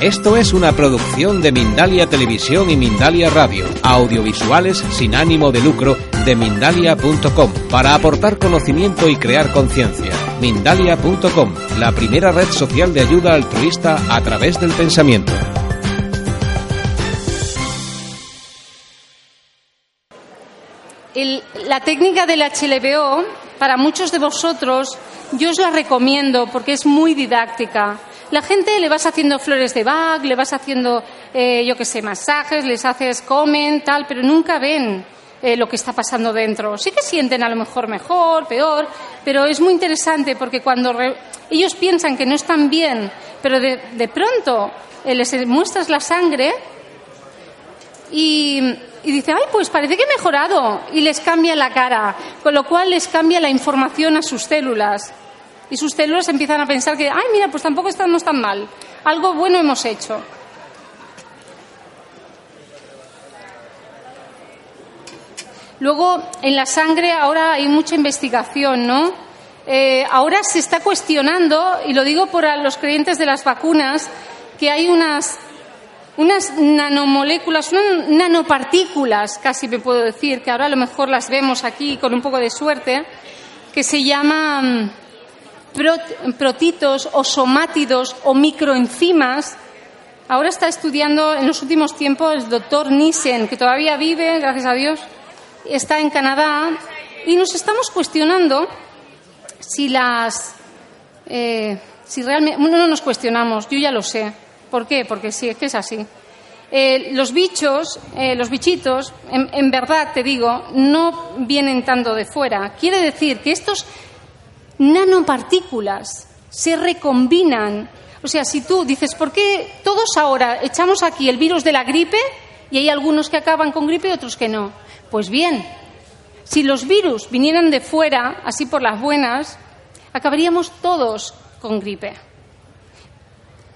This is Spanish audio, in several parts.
Esto es una producción de Mindalia Televisión y Mindalia Radio, audiovisuales sin ánimo de lucro de mindalia.com, para aportar conocimiento y crear conciencia. Mindalia.com, la primera red social de ayuda altruista a través del pensamiento. La técnica del HLBO, para muchos de vosotros, yo os la recomiendo porque es muy didáctica. La gente le vas haciendo flores de Bach, le vas haciendo, eh, yo qué sé, masajes, les haces comen, tal, pero nunca ven eh, lo que está pasando dentro. Sí que sienten a lo mejor mejor, peor, pero es muy interesante porque cuando re- ellos piensan que no están bien, pero de, de pronto eh, les muestras la sangre, y, y dice, ay, pues parece que he mejorado. Y les cambia la cara, con lo cual les cambia la información a sus células. Y sus células empiezan a pensar que, ay, mira, pues tampoco estamos tan mal. Algo bueno hemos hecho. Luego, en la sangre ahora hay mucha investigación, ¿no? Eh, ahora se está cuestionando, y lo digo por los creyentes de las vacunas, que hay unas unas nanomoléculas, unas nanopartículas, casi me puedo decir, que ahora a lo mejor las vemos aquí con un poco de suerte, que se llaman protitos o somátidos o microenzimas. Ahora está estudiando en los últimos tiempos el doctor Nissen, que todavía vive, gracias a Dios, está en Canadá, y nos estamos cuestionando si las. eh, si realmente. No nos cuestionamos, yo ya lo sé. ¿Por qué? Porque sí, es que es así. Eh, los bichos, eh, los bichitos, en verdad te digo, no vienen tanto de fuera. Quiere decir que estos nanopartículas se recombinan. O sea, si tú dices, ¿por qué todos ahora echamos aquí el virus de la gripe y hay algunos que acaban con gripe y otros que no? Pues bien, si los virus vinieran de fuera, así por las buenas, acabaríamos todos con gripe.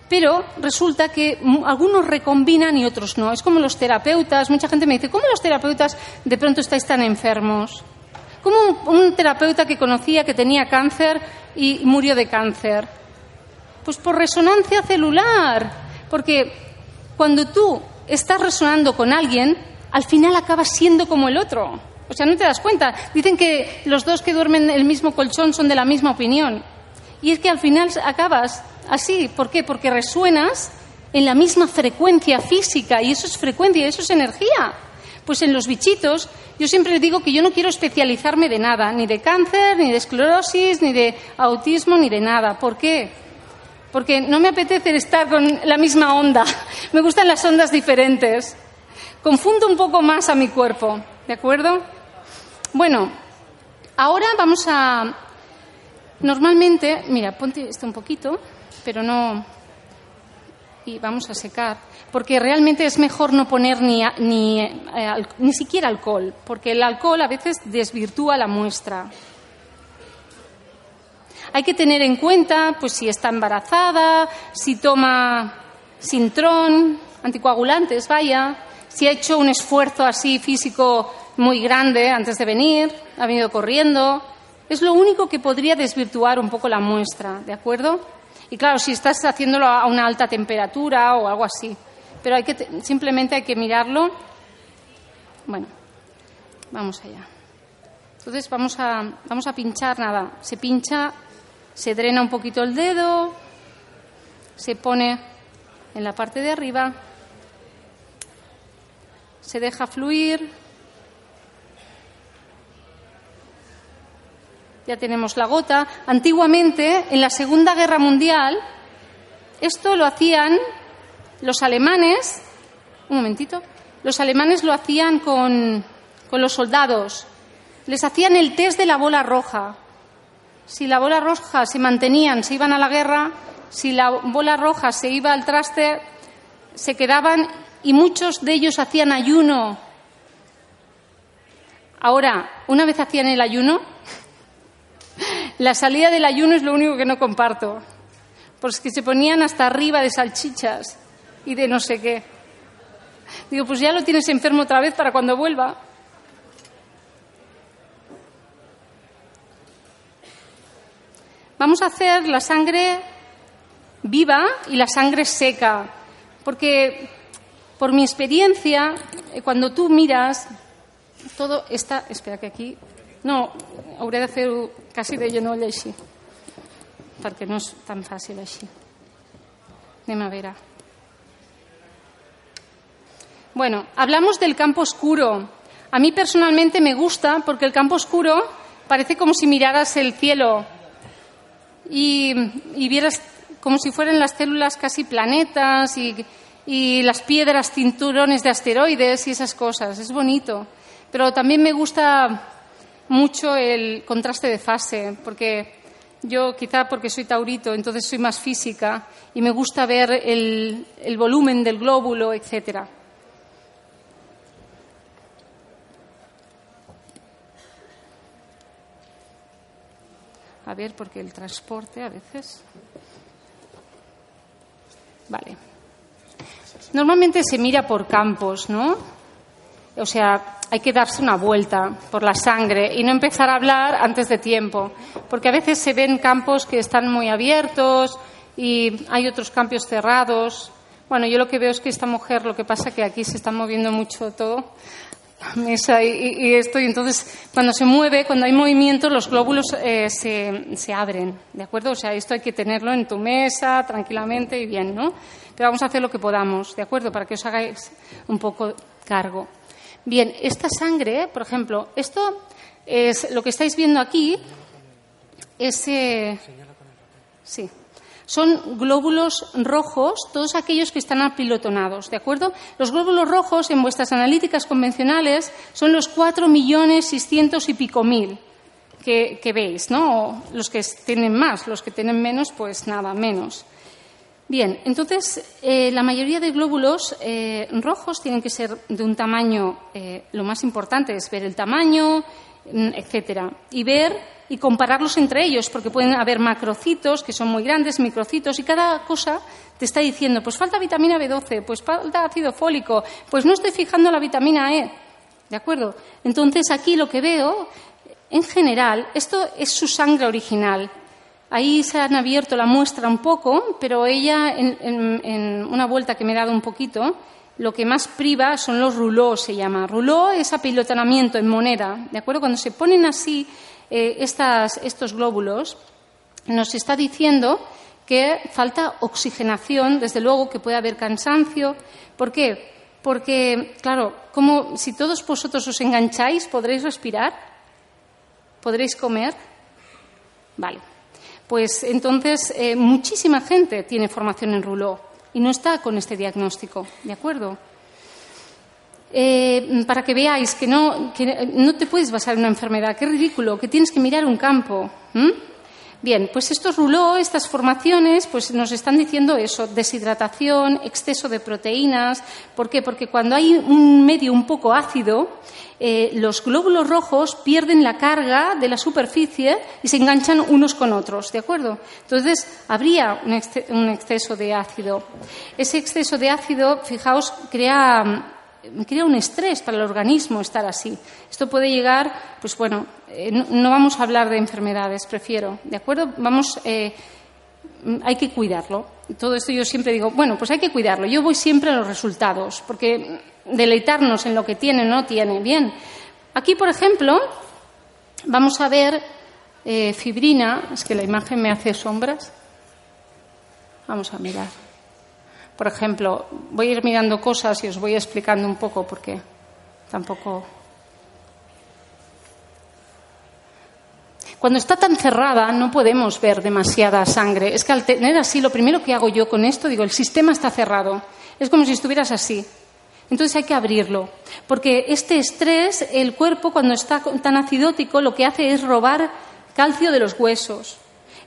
Pero resulta que algunos recombinan y otros no. Es como los terapeutas. Mucha gente me dice, ¿cómo los terapeutas de pronto estáis tan enfermos? Como un, terapeuta que conocía que tenía cáncer y murió de cáncer. Pues por resonancia celular. Porque cuando tú estás resonando con alguien, al final acabas siendo como el otro. O sea, no te das cuenta. Dicen que los dos que duermen en el mismo colchón son de la misma opinión. Y es que al final acabas así. ¿Por qué? Porque resuenas en la misma frecuencia física y eso es frecuencia, eso es energía. Pues en los bichitos, yo siempre digo que yo no quiero especializarme de nada, ni de cáncer, ni de esclerosis, ni de autismo, ni de nada. ¿Por qué? Porque no me apetece estar con la misma onda. Me gustan las ondas diferentes. Confundo un poco más a mi cuerpo, ¿de acuerdo? Bueno, ahora vamos a. Normalmente, mira, ponte esto un poquito, pero no. Y vamos a secar. Porque realmente es mejor no poner ni, ni, eh, ni siquiera alcohol, porque el alcohol a veces desvirtúa la muestra. Hay que tener en cuenta, pues, si está embarazada, si toma sintrón, anticoagulantes, vaya, si ha hecho un esfuerzo así físico muy grande antes de venir, ha venido corriendo. Es lo único que podría desvirtuar un poco la muestra, ¿de acuerdo? Y claro, si estás haciéndolo a una alta temperatura o algo así. Pero hay que te- simplemente hay que mirarlo. Bueno, vamos allá. Entonces vamos a, vamos a pinchar, nada, se pincha, se drena un poquito el dedo, se pone en la parte de arriba, se deja fluir, ya tenemos la gota. Antiguamente, en la Segunda Guerra Mundial, esto lo hacían los alemanes, un momentito, los alemanes lo hacían con, con los soldados. Les hacían el test de la bola roja. Si la bola roja se mantenían, se iban a la guerra, si la bola roja se iba al traste, se quedaban y muchos de ellos hacían ayuno. Ahora, una vez hacían el ayuno, la salida del ayuno es lo único que no comparto, porque se ponían hasta arriba de salchichas y de no sé qué. Digo, pues ya lo tienes enfermo otra vez para cuando vuelva. Vamos a hacer la sangre viva y la sangre seca, porque por mi experiencia, eh, cuando tú miras, todo está... Espera, que aquí... No, hauré de fer casi de genoll així, perquè no és tan fàcil així. Anem a. Bueno, hablamos del campo oscuro. A mí personalmente me gusta porque el campo oscuro parece como si miraras el cielo y, y vieras como si fueran las células casi planetas y, y las piedras cinturones de asteroides y esas cosas. Es bonito. Pero también me gusta mucho el contraste de fase, porque yo quizá porque soy taurito, entonces soy más física y me gusta ver el, el volumen del glóbulo, etcétera. A ver, porque el transporte a veces. Vale. Normalmente se mira por campos, ¿no? O sea, hay que darse una vuelta por la sangre y no empezar a hablar antes de tiempo, porque a veces se ven campos que están muy abiertos y hay otros campos cerrados. Bueno, yo lo que veo es que esta mujer, lo que pasa es que aquí se está moviendo mucho todo, la mesa y, esto, y entonces cuando se mueve, cuando hay movimiento, los glóbulos eh, se, se abren, ¿de acuerdo? O sea, esto hay que tenerlo en tu mesa, tranquilamente y bien, ¿no? Pero vamos a hacer lo que podamos, ¿de acuerdo? Para que os hagáis un poco cargo. Bien, esta sangre, por ejemplo, esto es lo que estáis viendo aquí, es, eh, sí, son glóbulos rojos, todos aquellos que están apilotonados, ¿de acuerdo? Los glóbulos rojos en vuestras analíticas convencionales son los cuatro millones seiscientos y pico mil que, que veis, ¿no? Los que tienen más, los que tienen menos, pues nada, menos. Bien, entonces eh, la mayoría de glóbulos eh, rojos tienen que ser de un tamaño, eh, lo más importante es ver el tamaño, mm, etcétera, y ver y compararlos entre ellos, porque pueden haber macrocitos que son muy grandes, microcitos, y cada cosa te está diciendo, pues falta vitamina B12, pues falta ácido fólico, pues no estoy fijando la vitamina E, ¿de acuerdo? Entonces aquí lo que veo, en general, esto es su sangre original, Ahí se han abierto la muestra un poco, pero ella, en, una vuelta que me he dado un poquito, lo que más priva son los rouleaux, se llama. Rouleau es apilotonamiento en moneda, ¿de acuerdo? Cuando se ponen así eh, estos glóbulos, nos está diciendo que falta oxigenación, desde luego que puede haber cansancio. ¿Por qué? Porque, claro, como si todos vosotros os engancháis, ¿podréis respirar? ¿Podréis comer? Vale. Pues entonces eh, muchísima gente tiene formación en Rouleau y no está con este diagnóstico, ¿de acuerdo? Eh, para que veáis que no, que no, te puedes basar en una enfermedad, qué ridículo, que tienes que mirar un campo. Bien, pues estos Rouleau, estas formaciones, pues nos están diciendo eso, deshidratación, exceso de proteínas. ¿Por qué? Porque cuando hay un medio un poco ácido, eh, los glóbulos rojos pierden la carga de la superficie y se enganchan unos con otros, ¿de acuerdo? Entonces, habría un exceso de ácido. Ese exceso de ácido, fijaos, crea crea un estrés para el organismo estar así. Esto puede llegar, pues bueno, eh, no, vamos a hablar de enfermedades, prefiero, ¿de acuerdo? Vamos, eh, hay que cuidarlo. Todo esto yo siempre digo, bueno, pues hay que cuidarlo. Yo voy siempre a los resultados, porque deleitarnos en lo que tiene o no tiene. Bien, aquí, por ejemplo, vamos a ver eh, fibrina, es que la imagen me hace sombras. Vamos a mirar. Por ejemplo, voy a ir mirando cosas y os voy explicando un poco porque tampoco. Cuando está tan cerrada no podemos ver demasiada sangre. Es que al tener así, lo primero que hago yo con esto, digo, el sistema está cerrado. Es como si estuvieras así. Entonces hay que abrirlo, porque este estrés, el cuerpo cuando está tan acidótico, lo que hace es robar calcio de los huesos.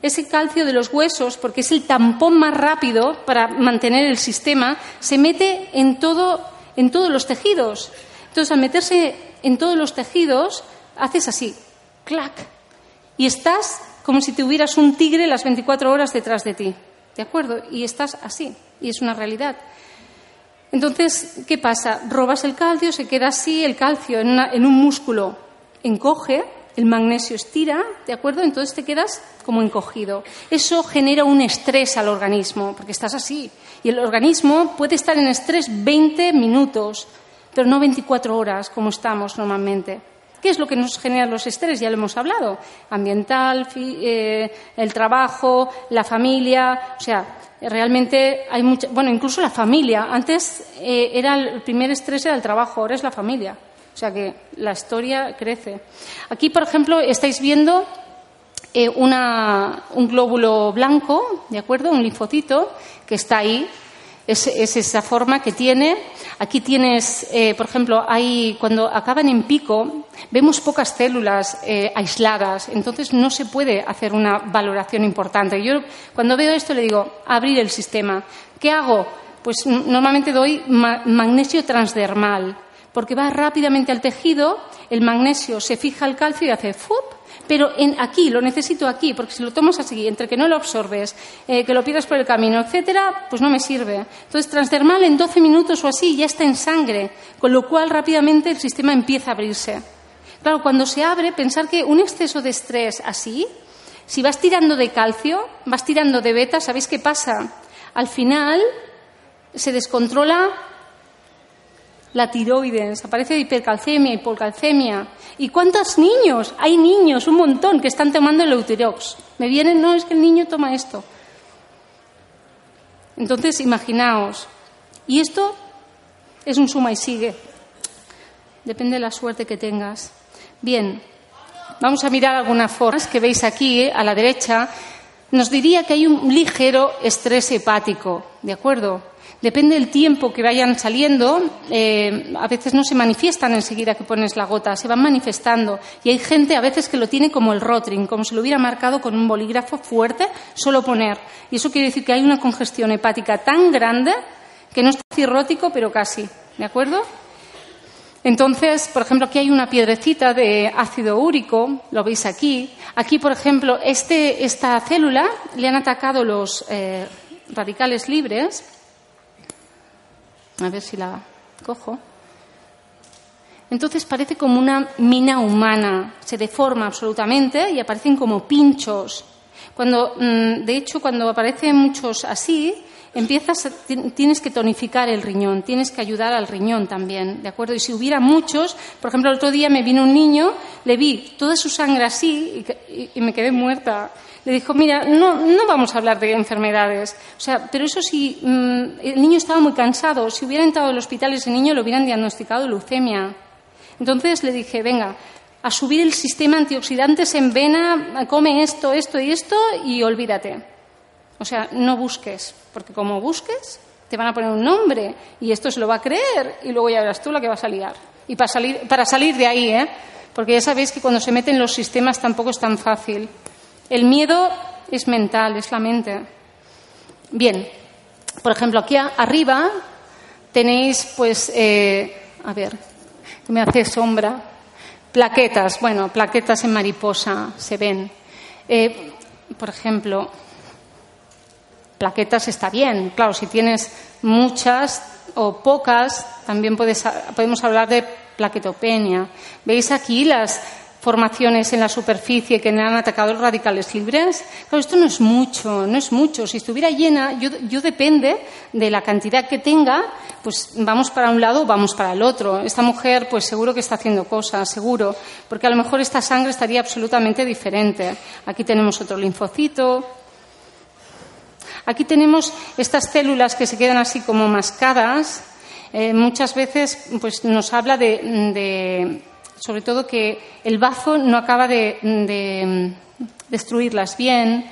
Ese calcio de los huesos, porque es el tampón más rápido para mantener el sistema, se mete en, todo, en todos los tejidos. Entonces, al meterse en todos los tejidos, haces así, clac, y estás como si tuvieras un tigre las 24 horas detrás de ti. ¿De acuerdo? Y estás así, y es una realidad. Entonces, ¿qué pasa? Robas el calcio, se queda así, el calcio en, en un músculo encoge, el magnesio estira, ¿de acuerdo? Entonces te quedas como encogido. Eso genera un estrés al organismo, porque estás así. Y el organismo puede estar en estrés 20 minutos, pero no 24 horas como estamos normalmente. ¿Qué es lo que nos genera los estrés? Ya lo hemos hablado. Ambiental, eh, el trabajo, la familia. O sea, realmente hay mucha. Bueno, incluso la familia. Antes eh, era el primer estrés era el trabajo, ahora es la familia. O sea que la historia crece. Aquí, por ejemplo, estáis viendo eh, un glóbulo blanco, ¿de acuerdo? Un linfocito que está ahí. Es, esa forma que tiene. Aquí tienes, eh, por ejemplo, hay, cuando acaban en pico, vemos pocas células eh, aisladas, entonces no se puede hacer una valoración importante. Yo cuando veo esto le digo, abrir el sistema. ¿Qué hago? Pues normalmente doy magnesio transdermal porque va rápidamente al tejido, el magnesio se fija al calcio y hace ¡fup! Pero aquí, lo necesito aquí, porque si lo tomas así, entre que no lo absorbes, eh, que lo pierdas por el camino, etcétera, pues no me sirve. Entonces, transdermal en 12 minutos o así ya está en sangre, con lo cual rápidamente el sistema empieza a abrirse. Claro, cuando se abre, pensar que un exceso de estrés así, si vas tirando de calcio, vas tirando de beta, ¿sabéis qué pasa? Al final se descontrola la tiroides, aparece hipercalcemia, hipocalcemia. ¿Y cuántos niños? Hay niños, un montón, que están tomando el Eutirox. Me vienen, no, es que el niño toma esto. Entonces, imaginaos. Y esto es un suma y sigue. Depende de la suerte que tengas. Bien, vamos a mirar algunas formas que veis aquí eh, a la derecha. Nos diría que hay un ligero estrés hepático, ¿de acuerdo? Depende del tiempo que vayan saliendo, eh, a veces no se manifiestan enseguida que pones la gota, se van manifestando. Y hay gente a veces que lo tiene como el rotring, como si lo hubiera marcado con un bolígrafo fuerte, solo poner. Y eso quiere decir que hay una congestión hepática tan grande que no está cirrótico, pero casi. ¿De acuerdo? Entonces, por ejemplo, aquí hay una piedrecita de ácido úrico, lo veis aquí. Aquí, por ejemplo, este, esta célula le han atacado los eh, radicales libres a ver si la cojo. Entonces parece como una mina humana, se deforma absolutamente y aparecen como pinchos. Cuando, mm, de hecho, cuando aparecen muchos así, empiezas, tienes que tonificar el riñón, tienes que ayudar al riñón también, ¿de acuerdo? Y si hubiera muchos, por ejemplo, el otro día me vino un niño, le vi toda su sangre así y me quedé muerta le dijo, mira, no, no vamos a hablar de enfermedades. O sea, pero eso sí, mm, el niño estaba muy cansado. Si hubiera entrado al hospital ese niño, le hubieran diagnosticado leucemia. Entonces le dije, venga, a subir el sistema antioxidantes en vena, come esto, esto y esto y olvídate. O sea, no busques, porque como busques, te van a poner un nombre y esto se lo va a creer y luego ya verás tú la que vas a liar. Y para salir, para salir de ahí, ¿eh? Porque ya sabéis que cuando se meten los sistemas tampoco es tan fácil. El miedo es mental, es la mente. Bien, por ejemplo, aquí arriba tenéis, pues, eh, a ver, me hace sombra, plaquetas, bueno, plaquetas en mariposa se ven. Eh, por ejemplo, plaquetas está bien, claro, si tienes muchas o pocas, también podemos hablar de plaquetopenia. ¿Veis aquí las formaciones en la superficie que han atacado los radicales libres. Claro, esto no es mucho, no es mucho. Si estuviera llena, yo, depende de la cantidad que tenga, pues vamos para un lado o vamos para el otro. Esta mujer, pues seguro que está haciendo cosas, seguro, porque a lo mejor esta sangre estaría absolutamente diferente. Aquí tenemos otro linfocito. Aquí tenemos estas células que se quedan así como mascadas. Eh, muchas veces pues, nos habla de sobre todo que el bazo no acaba de, mm, destruirlas bien.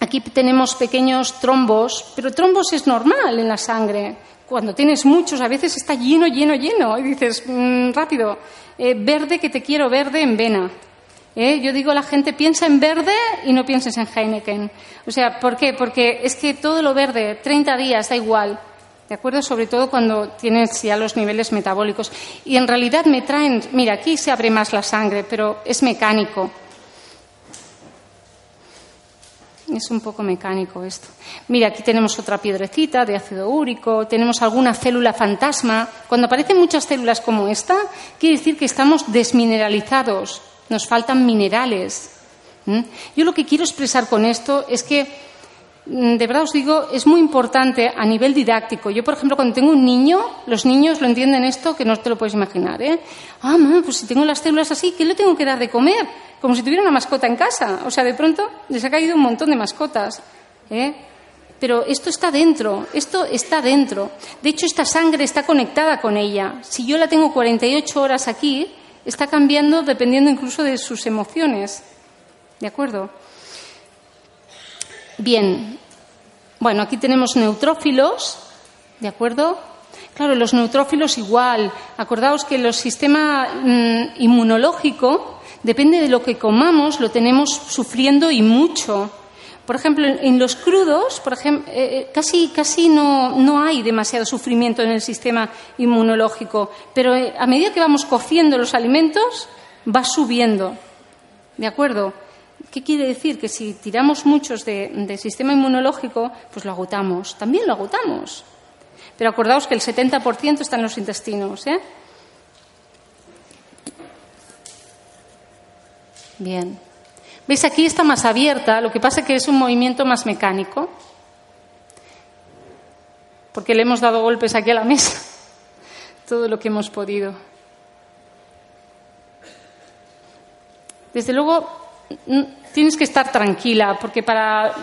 Aquí tenemos pequeños trombos, pero trombos es normal en la sangre. Cuando tienes muchos, a veces está lleno, lleno, lleno. Y dices, mm, rápido, eh, verde que te quiero verde en vena. ¿Eh? Yo digo la gente, piensa en verde y no pienses en Heineken. O sea, ¿por qué? Porque es que todo lo verde, 30 días, da igual. ¿De acuerdo? Sobre todo cuando tienes ya los niveles metabólicos. Y en realidad me traen, mira, aquí se abre más la sangre, pero es mecánico. Es un poco mecánico esto. Mira, aquí tenemos otra piedrecita de ácido úrico, tenemos alguna célula fantasma. Cuando aparecen muchas células como esta, quiere decir que estamos desmineralizados, nos faltan minerales. Yo lo que quiero expresar con esto es que, mm, de verdad os digo, es muy importante a nivel didáctico. Yo, por ejemplo, cuando tengo un niño, los niños lo entienden esto que no te lo puedes imaginar. ¿eh? Ah, mamá, pues si tengo las células así, ¿qué le tengo que dar de comer? Como si tuviera una mascota en casa. O sea, de pronto les ha caído un montón de mascotas. ¿eh? Pero esto está dentro, esto está dentro. De hecho, esta sangre está conectada con ella. Si yo la tengo 48 horas aquí, está cambiando dependiendo incluso de sus emociones. ¿De acuerdo? Bien. Bueno, aquí tenemos neutrófilos, ¿de acuerdo? Claro, los neutrófilos igual. Acordaos que el sistema mm, inmunológico, depende de lo que comamos, lo tenemos sufriendo y mucho. Por ejemplo, en los crudos, por ejemplo, eh, eh, casi, casi no, no, hay demasiado sufrimiento en el sistema inmunológico, pero eh, a medida que vamos cociendo los alimentos, va subiendo. ¿De acuerdo? ¿Qué quiere decir? Que si tiramos muchos del de sistema inmunológico, pues lo agotamos. También lo agotamos. Pero acordaos que el 70% está en los intestinos. ¿eh? Bien. ¿Veis? Aquí está más abierta, lo que pasa es que es un movimiento más mecánico, porque le hemos dado golpes aquí a la mesa, todo lo que hemos podido. Desde luego, tienes que estar tranquila, porque para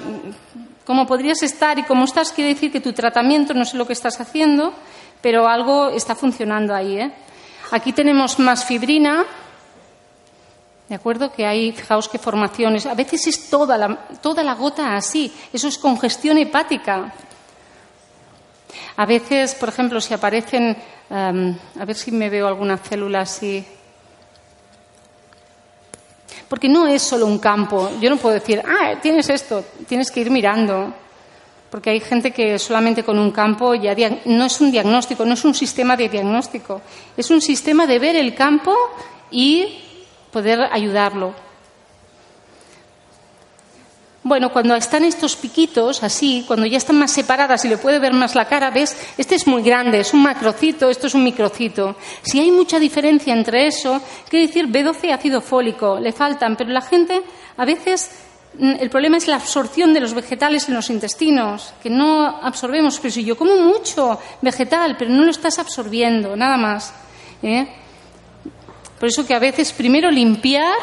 como podrías estar y como estás, quiere decir que tu tratamiento, no sé lo que estás haciendo, pero algo está funcionando ahí. ¿eh? Aquí tenemos más fibrina, ¿De acuerdo? Que hay, fijaos qué formaciones. A veces es toda la, toda la gota así. Eso es congestión hepática. A veces, por ejemplo, si aparecen, em, a ver si me veo alguna célula así. Porque no es solo un campo. Yo no puedo decir, ah, tienes esto. Tienes que ir mirando. Porque hay gente que solamente con un campo ya no es un diagnóstico, no es un sistema de diagnóstico. Es un sistema de ver el campo y poder ayudarlo. Bueno, cuando están estos piquitos así, cuando ya están más separadas y le puede ver más la cara, ves, este es muy grande, es un macrocito, esto es un microcito. Si hay mucha diferencia entre eso, quiere decir B12 y ácido fólico, le faltan, pero la gente a veces mm, el problema es la absorción de los vegetales en los intestinos, que no absorbemos. Pero si yo como mucho vegetal, pero no lo estás absorbiendo, nada más. ¿eh? Por eso que a veces primero limpiar,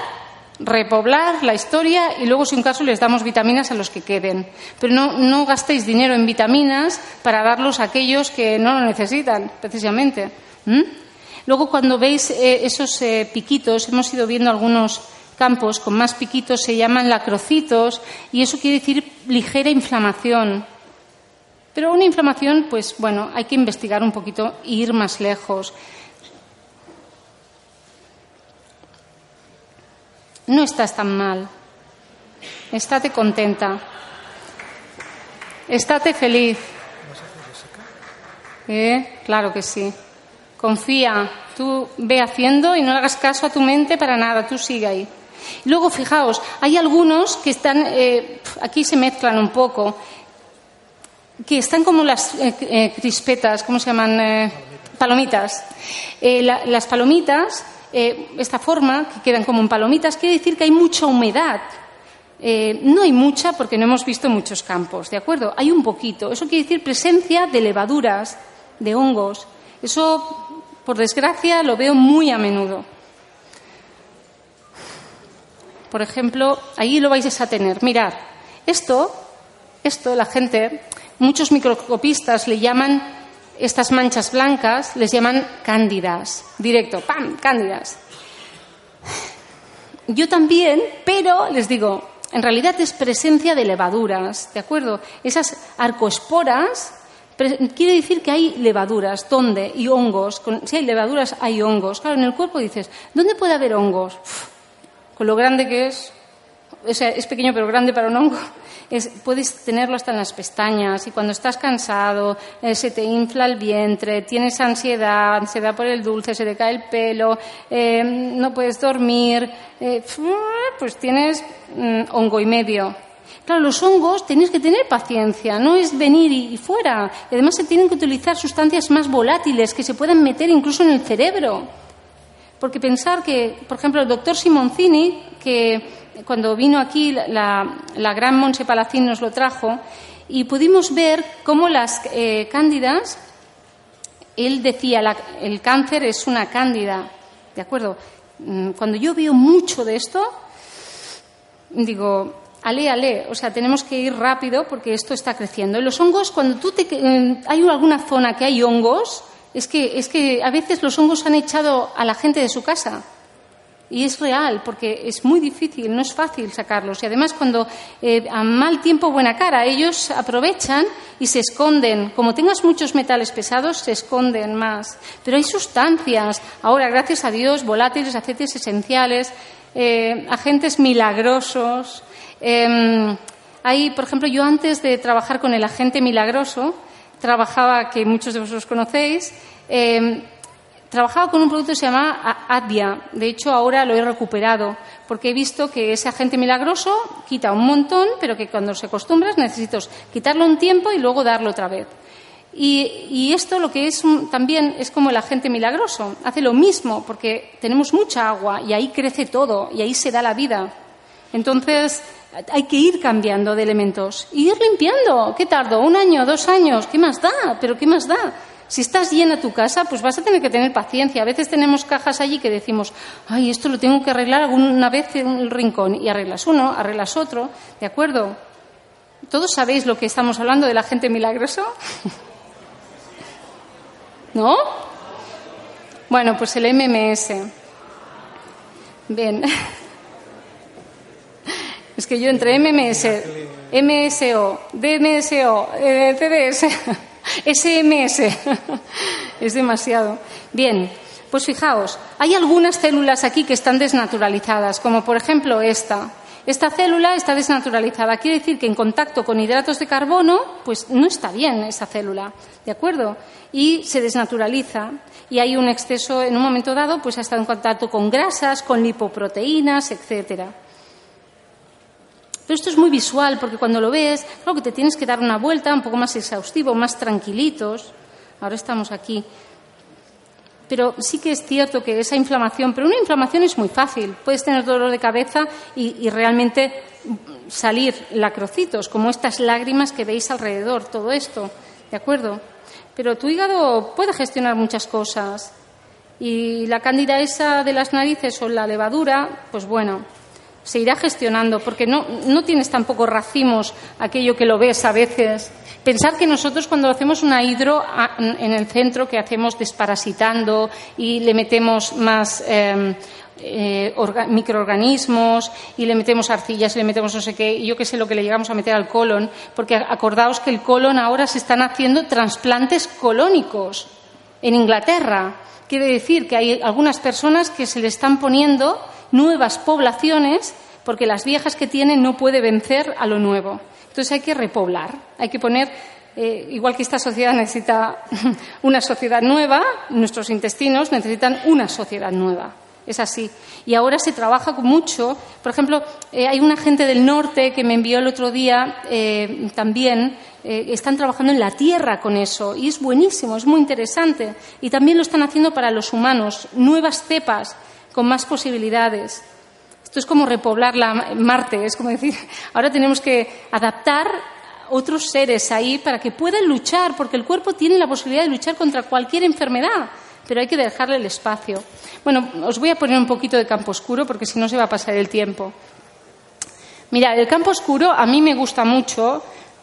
repoblar la historia y luego, si un caso, les damos vitaminas a los que queden. Pero no, gastéis dinero en vitaminas para darlos a aquellos que no lo necesitan, precisamente. Luego, cuando veis eh, esos eh, piquitos, hemos ido viendo algunos campos con más piquitos, se llaman lacrocitos y eso quiere decir ligera inflamación. Pero una inflamación, pues bueno, hay que investigar un poquito e ir más lejos. No estás tan mal. Estate contenta. Estate feliz. ¿Eh? Claro que sí. Confía. Tú ve haciendo y no hagas caso a tu mente para nada. Tú sigue ahí. luego, fijaos, hay algunos que están, eh, aquí se mezclan un poco, que están como las eh, crispetas, ¿cómo se llaman? palomitas. las palomitas eh, esta forma, que quedan como en palomitas, quiere decir que hay mucha humedad. Eh, no hay mucha porque no hemos visto muchos campos, ¿de acuerdo? Hay un poquito. Eso quiere decir presencia de levaduras, de hongos. Eso, por desgracia, lo veo muy a menudo. Por ejemplo, ahí lo vais a tener. Mirad, esto, esto la gente, muchos microscopistas le llaman estas manchas blancas les llaman cándidas. Directo, ¡pam! Cándidas. Yo también, pero les digo, en realidad es presencia de levaduras, ¿de acuerdo? Esas arcoesporas quiere decir que hay levaduras. ¿Dónde? Y hongos. Si hay levaduras, hay hongos. Claro, en el cuerpo dices, ¿dónde puede haber hongos? con lo grande que es, o sea, es pequeño pero grande para un hongo, puedes tenerlo hasta en las pestañas y cuando estás cansado, eh, se te infla el vientre, tienes ansiedad, ansiedad por el dulce, se te cae el pelo, eh, no puedes dormir, eh, pues tienes mm, hongo y medio. Claro, los hongos tenéis que tener paciencia, no es venir y, fuera. Y además se tienen que utilizar sustancias más volátiles que se puedan meter incluso en el cerebro. Porque pensar que, por ejemplo, el doctor Simoncini, que cuando vino aquí la, gran Monse Palacín nos lo trajo y pudimos ver cómo las eh, cándidas, él decía, el cáncer es una cándida, ¿de acuerdo? Mm, cuando yo veo mucho de esto, digo, ale, ale, o sea, tenemos que ir rápido porque esto está creciendo. Y los hongos, cuando tú te, eh, hay alguna zona que hay hongos, es que, es que a veces los hongos han echado a la gente de su casa. Y es real, porque es muy difícil, no es fácil sacarlos. Y además, cuando eh, a mal tiempo, buena cara, ellos aprovechan y se esconden. Como tengas muchos metales pesados, se esconden más. Pero hay sustancias, ahora, gracias a Dios, volátiles, aceites esenciales, eh, agentes milagrosos. Em, hay, por ejemplo, yo antes de trabajar con el agente milagroso, trabajaba, que muchos de vosotros conocéis, em, Trabajaba con un producto que se llama Advia. De hecho, ahora lo he recuperado porque he visto que ese agente milagroso quita un montón, pero que cuando se acostumbras necesitas quitarlo un tiempo y luego darlo otra vez. Y, esto lo que es también es como el agente milagroso. Hace lo mismo porque tenemos mucha agua y ahí crece todo y ahí se da la vida. Entonces, hay que ir cambiando de elementos y ir limpiando. ¿Qué tardo? ¿Un año? ¿Dos años? ¿Qué más da? ¿Pero qué más da? Si estás llena tu casa, pues vas a tener que tener paciencia. A veces tenemos cajas allí que decimos, ay, esto lo tengo que arreglar alguna vez en un rincón. Y arreglas uno, arreglas otro, ¿de acuerdo? ¿Todos sabéis lo que estamos hablando de la gente milagrosa? ¿No? Bueno, pues el MMS. Bien. Es que yo entre MMS, MSO, DMSO, eh, CDS. SMS. es demasiado. Bien, pues fijaos, hay algunas células aquí que están desnaturalizadas, como por ejemplo esta. Esta célula está desnaturalizada. Quiere decir que en contacto con hidratos de carbono, pues no está bien esa célula, ¿de acuerdo? Y se desnaturaliza. Y hay un exceso, en un momento dado, pues ha estado en contacto con grasas, con lipoproteínas, etcétera. Pero esto es muy visual porque cuando lo ves, claro que te tienes que dar una vuelta un poco más exhaustivo, más tranquilitos. Ahora estamos aquí. Pero sí que es cierto que esa inflamación, pero una inflamación es muy fácil. Puedes tener dolor de cabeza y, realmente salir lacrocitos, como estas lágrimas que veis alrededor, todo esto. ¿De acuerdo? Pero tu hígado puede gestionar muchas cosas. Y la cándida esa de las narices o la levadura, pues bueno, se irá gestionando, porque no, no tienes tampoco racimos aquello que lo ves a veces. Pensar que nosotros cuando hacemos una hidro en el centro, que hacemos desparasitando y le metemos más em, eh, microorganismos y le metemos arcillas y le metemos no sé qué, y yo qué sé lo que le llegamos a meter al colon, porque acordaos que el colon ahora se están haciendo trasplantes colónicos en Inglaterra. Quiere decir que hay algunas personas que se le están poniendo nuevas poblaciones porque las viejas que tienen no puede vencer a lo nuevo. Entonces hay que repoblar, hay que poner, eh, igual que esta sociedad necesita una sociedad nueva, nuestros intestinos necesitan una sociedad nueva. Es así. Y ahora se trabaja mucho. Por ejemplo, eh, hay una gente del norte que me envió el otro día eh, también. están trabajando en la tierra con eso y es buenísimo, es muy interesante. Y también lo están haciendo para los humanos, nuevas cepas con más posibilidades. Esto es como repoblar la Marte, es como decir, ahora tenemos que adaptar otros seres ahí para que puedan luchar, porque el cuerpo tiene la posibilidad de luchar contra cualquier enfermedad, pero hay que dejarle el espacio. Bueno, os voy a poner un poquito de campo oscuro porque si no se va a pasar el tiempo. Mira, el campo oscuro a mí me gusta mucho,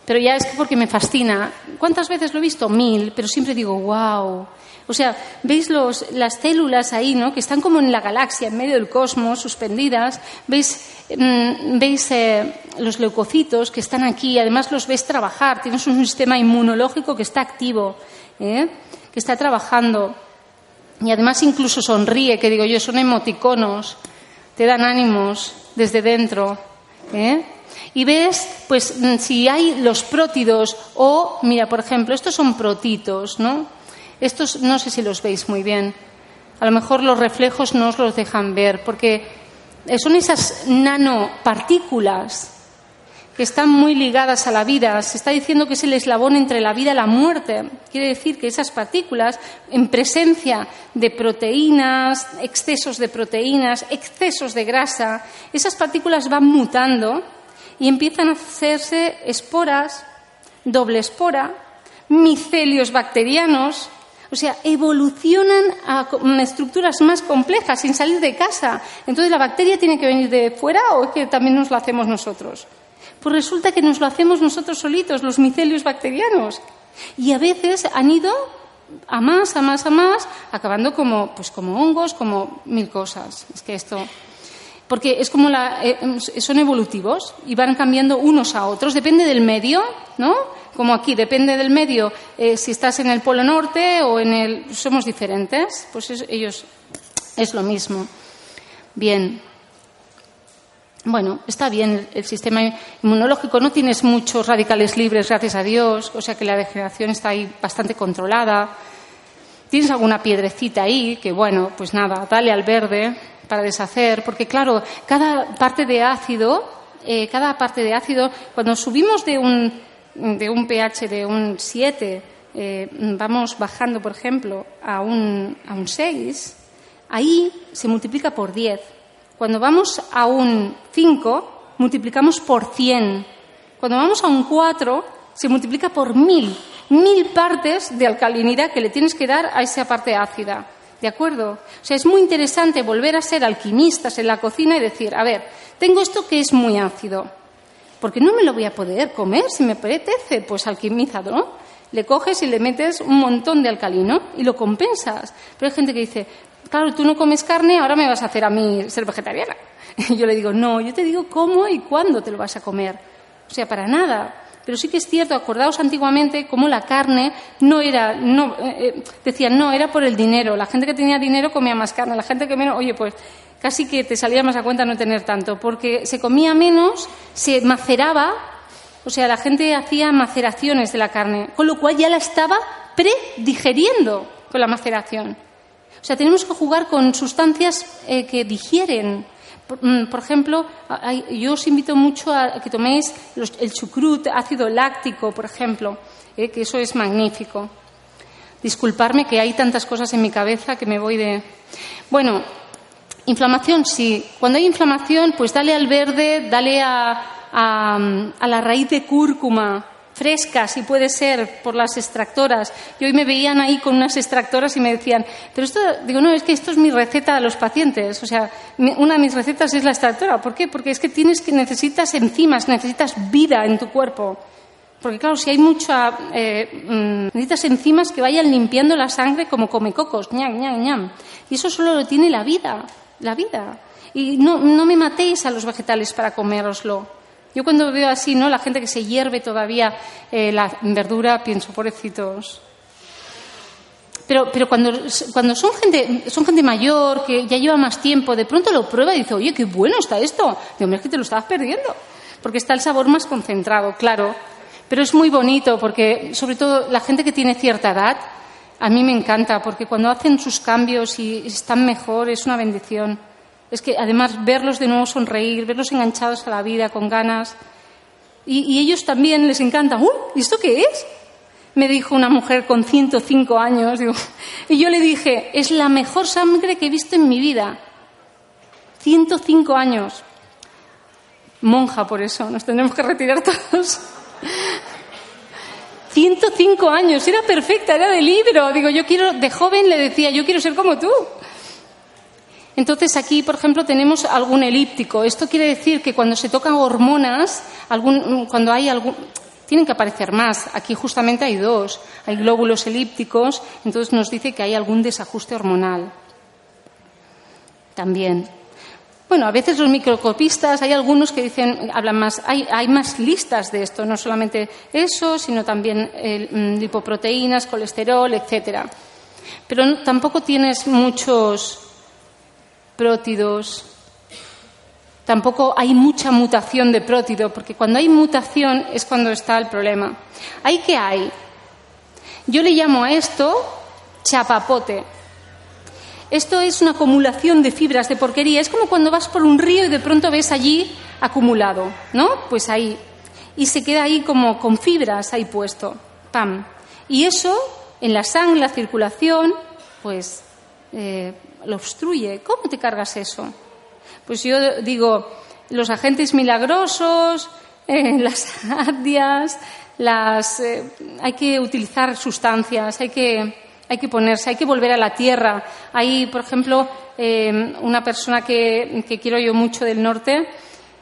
pero ya es que porque me fascina. ¿Cuántas veces lo he visto? Mil, pero siempre digo, wow, o sea, veis las células ahí, ¿no? Que están como en la galaxia, en medio del cosmos, suspendidas. Veis, mm, veis eh, los leucocitos que están aquí. Además, los ves trabajar. Tienes un sistema inmunológico que está activo, ¿eh? que está trabajando. Y además incluso sonríe, que digo yo, son emoticonos. te dan ánimos desde dentro. ¿eh? Y ves, pues, mm, si hay los prótidos o, mira, por ejemplo, estos son protitos, ¿no? Estos no sé si los veis muy bien. A lo mejor los reflejos no os los dejan ver, porque son esas nanopartículas que están muy ligadas a la vida. Se está diciendo que es el eslabón entre la vida y la muerte. Quiere decir que esas partículas, en presencia de proteínas, excesos de proteínas, excesos de grasa, esas partículas van mutando y empiezan a hacerse esporas, doble espora, micelios bacterianos, o sea, evolucionan a estructuras más complejas sin salir de casa. Entonces, ¿la bacteria tiene que venir de fuera o es que también nos la hacemos nosotros? Pues resulta que nos lo hacemos nosotros solitos, los micelios bacterianos. Y a veces han ido a más, a más, a más, acabando como, pues como hongos, como mil cosas. Es que esto. Porque es como la, eh, son evolutivos y van cambiando unos a otros. Depende del medio, ¿no? como aquí, depende del medio, eh, si estás en el Polo Norte o en el. Somos diferentes, pues ellos es lo mismo. Bien. Bueno, está bien el, sistema inmunológico, no tienes muchos radicales libres, gracias a Dios, o sea que la degeneración está ahí bastante controlada. Tienes alguna piedrecita ahí, que bueno, pues nada, dale al verde para deshacer, porque claro, cada parte de ácido, eh, cada parte de ácido, cuando subimos de un de un pH de un 7 eh, vamos bajando, por ejemplo, a un, a un 6, ahí se multiplica por 10. Cuando vamos a un 5, multiplicamos por 100. Cuando vamos a un 4, se multiplica por 1000. Mil partes de alcalinidad que le tienes que dar a esa parte ácida. ¿De acuerdo? O sea, es muy interesante volver a ser alquimistas en la cocina y decir, a ver, tengo esto que es muy ácido porque no me lo voy a poder comer si me apetece, pues alquimizado, ¿no? Le coges y le metes un montón de alcalino y lo compensas. Pero hay gente que dice, claro, tú no comes carne, ahora me vas a hacer a mí ser vegetariana. Y yo le digo, no, yo te digo cómo y cuándo te lo vas a comer. O sea, para nada. Pero sí que es cierto, acordaos antiguamente cómo la carne no era, no, eh, eh, decían, no, era por el dinero. La gente que tenía dinero comía más carne. La gente que menos, oye, pues casi que te salía más a cuenta no tener tanto, porque se comía menos, se maceraba, o sea, la gente hacía maceraciones de la carne, con lo cual ya la estaba predigeriendo con la maceración. O sea, tenemos que jugar con sustancias eh, que digieren. Por, mm, ejemplo, yo os invito mucho a que toméis el chucrut, ácido láctico, por ejemplo, eh, que eso es magnífico. Disculparme que hay tantas cosas en mi cabeza que me voy de. Bueno, Inflamación, sí. Cuando hay inflamación, pues dale al verde, dale a, la raíz de cúrcuma, fresca, si puede ser, por las extractoras. Y hoy me veían ahí con unas extractoras y me decían, pero esto, digo, no, es que esto es mi receta a los pacientes. O sea, una de mis recetas es la extractora. ¿Por qué? Porque es que tienes que necesitas enzimas, necesitas vida en tu cuerpo. Porque claro, si hay mucha, eh, mm, necesitas enzimas que vayan limpiando la sangre como come cocos, ñam, ñam, ñam. Y eso solo lo tiene la vida la vida. Y no, no me matéis a los vegetales para coméroslo. Yo cuando veo así, ¿no? La gente que se hierve todavía eh, la verdura, pienso, pobrecitos. Pero, pero cuando, cuando son, gente, son gente mayor, que ya lleva más tiempo, de pronto lo prueba y dice, oye, qué bueno está esto. Digo, es que te lo estabas perdiendo. Porque está el sabor más concentrado, claro. Pero es muy bonito porque, sobre todo, la gente que tiene cierta edad, a mí me encanta porque cuando hacen sus cambios y están mejor es una bendición. Es que además verlos de nuevo sonreír, verlos enganchados a la vida con ganas. Y, ellos también les encanta. ¡Uh! ¿Y esto qué es? Me dijo una mujer con 105 años. y yo le dije, es la mejor sangre que he visto en mi vida. 105 años. Monja por eso, nos tendremos que retirar todos. 105 años, era perfecta, era de libro. Digo, yo quiero, de joven le decía, yo quiero ser como tú. Entonces aquí, por ejemplo, tenemos algún elíptico. Esto quiere decir que cuando se tocan hormonas, algún, cuando hay algún, tienen que aparecer más. Aquí justamente hay dos. Hay glóbulos elípticos, entonces nos dice que hay algún desajuste hormonal. También. Bueno, a veces los microcopistas, hay algunos que dicen, hablan más, hay, más listas de esto, no solamente eso, sino también mm, lipoproteínas, colesterol, etcétera. Pero tampoco tienes muchos prótidos, tampoco hay mucha mutación de prótido, porque cuando hay mutación es cuando está el problema. ¿Hay qué hay? Yo le llamo a esto chapapote. Esto es una acumulación de fibras de porquería. Es como cuando vas por un río y de pronto ves allí acumulado, ¿no? Pues ahí. Y se queda ahí como con fibras ahí puesto. ¡Pam! Y eso, en la sangre, la circulación, pues eh, lo obstruye. ¿Cómo te cargas eso? Pues yo digo, los agentes milagrosos, eh, las ardias, las, eh, hay que utilizar sustancias, hay que hay que ponerse, hay que volver a la tierra. Hay, por ejemplo, eh, una persona que, quiero yo mucho del norte,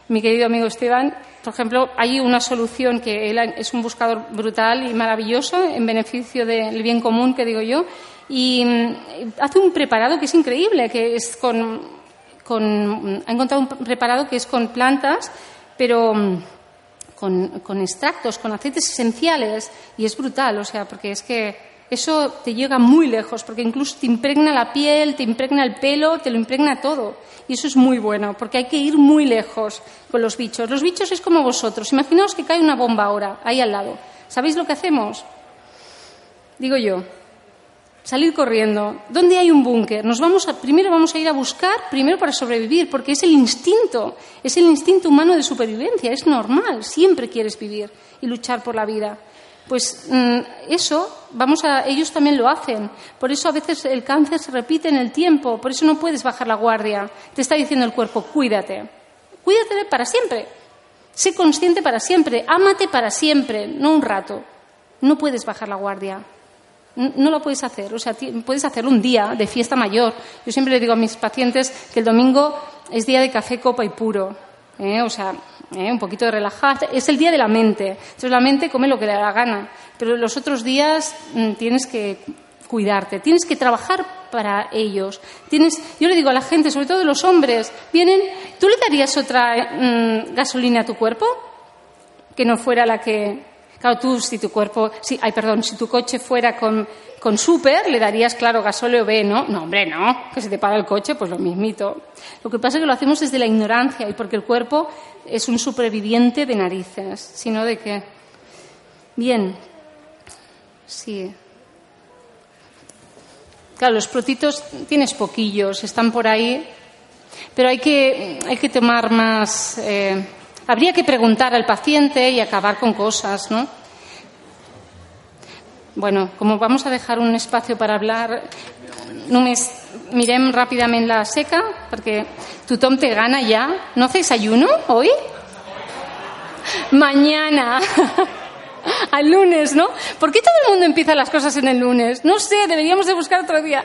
mi querido amigo Esteban, por ejemplo, hay una solución que él es un buscador brutal y maravilloso en beneficio del bien común, que digo yo, y mm, hace un preparado que es increíble, que es con, con ha encontrado un preparado que es con plantas, pero mm, con, con extractos, con aceites esenciales, y es brutal, o sea, porque es que eso te llega muy lejos, porque incluso te impregna la piel, te impregna el pelo, te lo impregna todo. Y eso es muy bueno, porque hay que ir muy lejos con los bichos. Los bichos es como vosotros. Imaginaos que cae una bomba ahora, ahí al lado. ¿Sabéis lo que hacemos? Digo yo, salir corriendo. ¿Dónde hay un búnker? Nos vamos primero vamos a ir a buscar, primero para sobrevivir, porque es el instinto, es el instinto humano de supervivencia, es normal, siempre quieres vivir y luchar por la vida. Pues mm, eso, vamos a, ellos también lo hacen. Por eso a veces el cáncer se repite en el tiempo, por eso no puedes bajar la guardia. Te está diciendo el cuerpo, cuídate. Cuídate para siempre. Sé consciente para siempre. Ámate para siempre, no un rato. No puedes bajar la guardia. No lo puedes hacer. O sea, puedes hacerlo un día de fiesta mayor. Yo siempre le digo a mis pacientes que el domingo es día de café, copa y puro. ¿eh? O sea, ¿eh? un poquito de relajada. Es el día de la mente. Entonces la mente come lo que le da la gana. Pero los otros días mm, tienes que cuidarte, tienes que trabajar para ellos. Tienes, yo le digo a la gente, sobre todo los hombres, vienen, ¿tú le darías otra mm, gasolina a tu cuerpo? Que no fuera la que Claro, tú, si tu cuerpo, si, ay, perdón, si tu coche fuera con, con súper, le darías, claro, gasóleo B, ¿no? No, hombre, no, que se te para el coche, pues lo mismito. Lo que pasa es que lo hacemos desde la ignorancia y porque el cuerpo es un superviviente de narices, sino de qué. Bien, sí. Claro, los protitos tienes poquillos, están por ahí, pero hay que, hay que tomar más. Eh, Habría que preguntar al paciente y acabar con cosas, ¿no? Bueno, como vamos a dejar un espacio para hablar, només mirem ràpidament la seca, perquè tothom te gana ya. ¿No hacéis ayuno hoy? Mañana. Al lunes, ¿no? ¿Por qué todo el mundo empieza las cosas en el lunes? No sé, deberíamos de buscar otro día.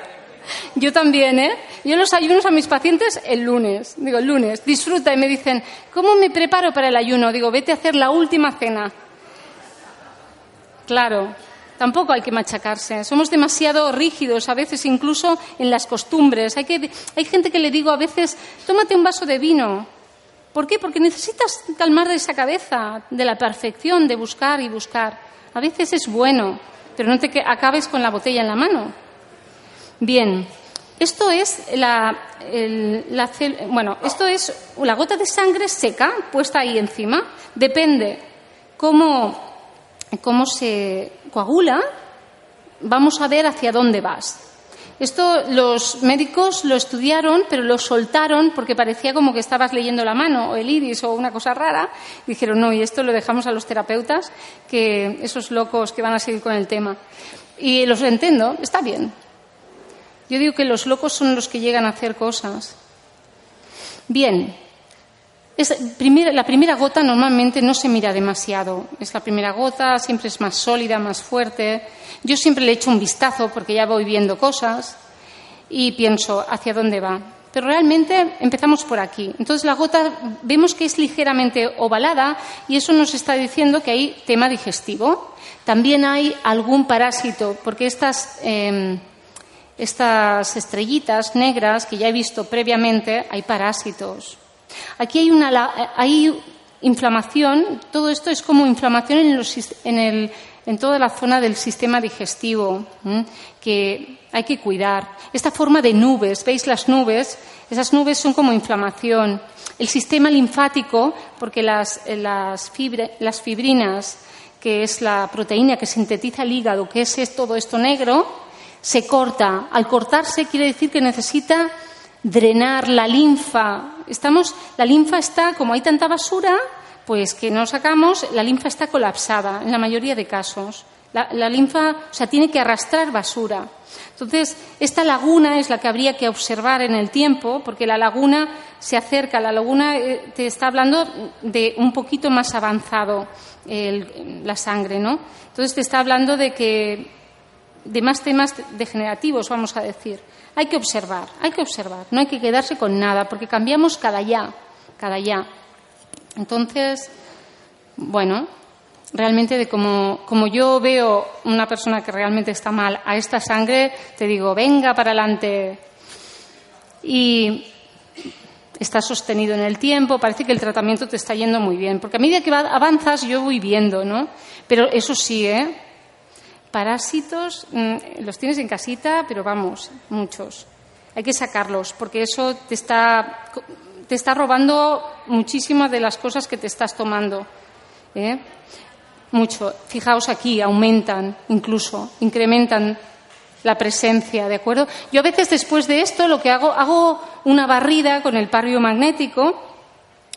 Yo también, ¿eh? Yo los ayunos a mis pacientes el lunes. Digo, el lunes, disfruta. Y me dicen, ¿cómo me preparo para el ayuno? Digo, vete a hacer la última cena. Claro, tampoco hay que machacarse. Somos demasiado rígidos, a veces incluso en las costumbres. Hay, que, hay gente que le digo a veces, tómate un vaso de vino. ¿Por qué? Porque necesitas calmar esa cabeza de la perfección, de buscar y buscar. A veces es bueno, pero no te acabes con la botella en la mano. Bien, esto es la, bueno, esto es la gota de sangre seca puesta ahí encima. Depende cómo, cómo se coagula, vamos a ver hacia dónde vas. Esto los médicos lo estudiaron, pero lo soltaron porque parecía como que estabas leyendo la mano o el iris o una cosa rara. dijeron, no, y esto lo dejamos a los terapeutas, que esos locos que van a seguir con el tema. Y los entiendo, está bien, yo digo que los locos son los que llegan a hacer cosas. Bien, la primera gota normalmente no se mira demasiado. Es la primera gota, siempre es más sólida, más fuerte. Yo siempre le echo un vistazo porque ya voy viendo cosas y pienso hacia dónde va. Pero realmente empezamos por aquí. Entonces la gota vemos que es ligeramente ovalada y eso nos está diciendo que hay tema digestivo. También hay algún parásito, porque estas em, estas estrellitas negras que ya he visto previamente, hay parásitos. Aquí hay una hay inflamación, todo esto es como inflamación en, en toda la zona del sistema digestivo, que hay que cuidar. Esta forma de nubes, ¿veis las nubes? Esas nubes son como inflamación. El sistema linfático, porque las, las, fibrinas, que es la proteína que sintetiza el hígado, que es todo esto negro, se corta. Al cortarse quiere decir que necesita drenar la linfa. Estamos, la linfa está, como hay tanta basura, pues que no sacamos, la linfa está colapsada en la mayoría de casos. La, linfa, o sea, tiene que arrastrar basura. Entonces, esta laguna es la que habría que observar en el tiempo, porque la laguna se acerca, la laguna eh, te está hablando de un poquito más avanzado la sangre, ¿no? Entonces te está hablando de que de más temas degenerativos, vamos a decir. Hay que observar, hay que observar, no hay que quedarse con nada, porque cambiamos cada ya, cada ya. Entonces, bueno, realmente de como, como yo veo una persona que realmente está mal a esta sangre, te digo, venga para adelante. Y está sostenido en el tiempo, parece que el tratamiento te está yendo muy bien, porque a medida que avanzas yo voy viendo, ¿no? Pero eso sí, ¿eh? Parásitos mm, los tienes en casita, pero vamos, muchos. Hay que sacarlos, porque eso te está, te está robando muchísimas de las cosas que te estás tomando. ¿eh? Mucho. Fijaos aquí, aumentan incluso, incrementan la presencia, ¿de acuerdo? Yo a veces después de esto lo que hago, hago una barrida con el parrio magnético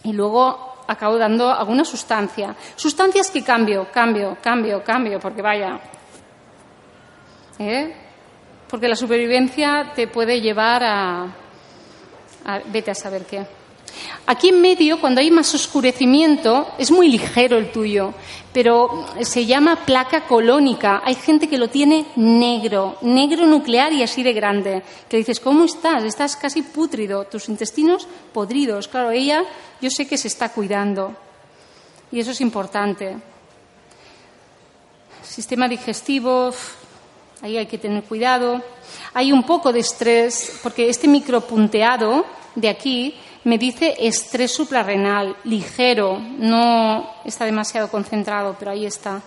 y luego acabo dando alguna sustancia. Sustancias que cambio, cambio, cambio, cambio, porque vaya, ¿eh? Porque la supervivencia te puede llevar a, Vete a saber qué. Aquí en medio, cuando hay más oscurecimiento, es muy ligero el tuyo, pero se llama placa colónica. Hay gente que lo tiene negro, negro nuclear y así de grande. Que dices, ¿cómo estás? Estás casi pútrido, tus intestinos podridos. Claro, ella yo sé que se está cuidando y eso es importante. Sistema digestivo, Ahí hay que tener cuidado. Hay un poco de estrés, porque este micropunteado de aquí me dice estrés suprarrenal, ligero, no está demasiado concentrado, pero ahí está.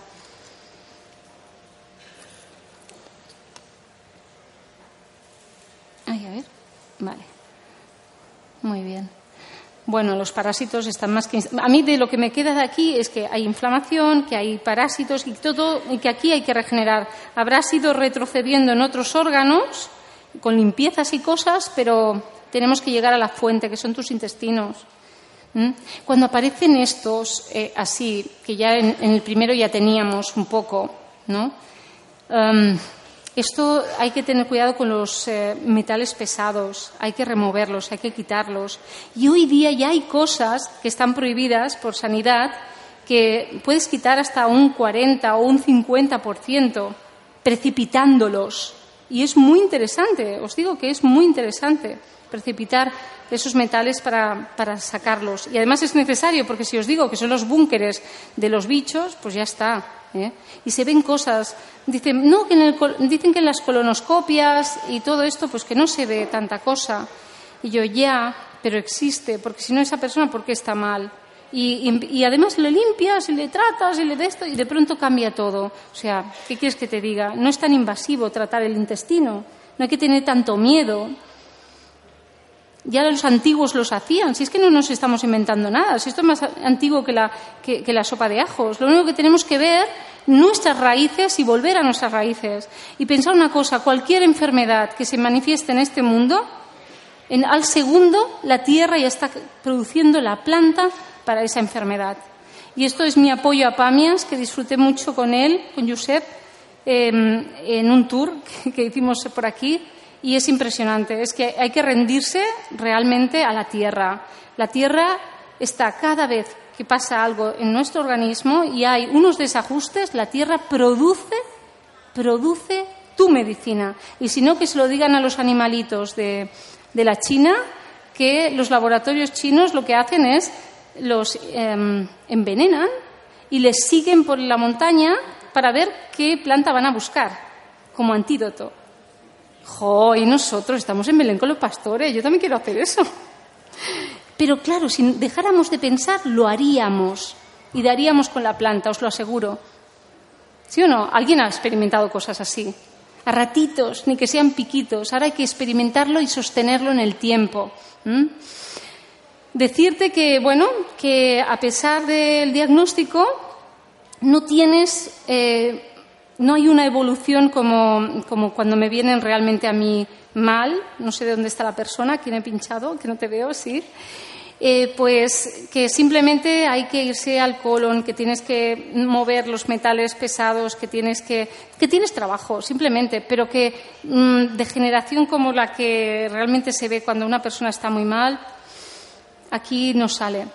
Ay, a ver. Vale. Muy bien. Bueno, los parásitos están más que. A mí de lo que me queda de aquí es que hay inflamación, que hay parásitos y todo, y que aquí hay que regenerar. Habrá sido retrocediendo en otros órganos, con limpiezas y cosas, pero tenemos que llegar a la fuente, que son tus intestinos. Cuando aparecen estos eh, así, que ya en, el primero ya teníamos un poco, ¿no? Em, esto hay que tener cuidado con los eh, metales pesados, hay que removerlos, hay que quitarlos. Y hoy día ya hay cosas que están prohibidas por sanidad que puedes quitar hasta un 40 o un 50% precipitándolos. Y es muy interesante, os digo que es muy interesante precipitar esos metales para, para, sacarlos. Y además es necesario, porque si os digo que son los búnkeres de los bichos, pues ya está. ¿eh? Y se ven cosas. Dicen, no, que en el, dicen que en las colonoscopias y todo esto, pues que no se ve tanta cosa. Y yo, ya, pero existe, porque si no esa persona, ¿por qué está mal? Y, y, además le limpias y le tratas y le de esto y de pronto cambia todo. O sea, ¿qué quieres que te diga? No es tan invasivo tratar el intestino, no hay que tener tanto miedo. Ya los antiguos los hacían, si es que no nos estamos inventando nada, si esto es más antiguo que la, sopa de ajos. Lo único que tenemos que ver nuestras raíces y volver a nuestras raíces. Y pensar una cosa, cualquier enfermedad que se manifieste en este mundo, al segundo la tierra ya está produciendo la planta para esa enfermedad. Y esto es mi apoyo a Pamias, que disfruté mucho con él, con Josep, em, en un tour que hicimos por aquí y es impresionante. Es que hay que rendirse realmente a la tierra. La tierra está cada vez que pasa algo en nuestro organismo y hay unos desajustes, la tierra produce, produce tu medicina. Y si no, que se lo digan a los animalitos de, la China, que los laboratorios chinos lo que hacen es los em, envenenan y les siguen por la montaña para ver qué planta van a buscar como antídoto. Jo, y nosotros estamos en Belén con los pastores, yo también quiero hacer eso. Pero claro, si dejáramos de pensar, lo haríamos y daríamos con la planta, os lo aseguro. ¿Sí o no? Alguien ha experimentado cosas así. A ratitos, ni que sean piquitos. Ahora hay que experimentarlo y sostenerlo en el tiempo. Decirte que, bueno, que a pesar del diagnóstico, no tienes, eh, no hay una evolución como, cuando me vienen realmente a mí mal. No sé de dónde está la persona, quién he pinchado, que no te veo, sí. Eh, pues que simplemente hay que irse al colon, que tienes que mover los metales pesados, que tienes que, que tienes trabajo, simplemente, pero que mm, degeneración como la que realmente se ve cuando una persona está muy mal, aquí no sale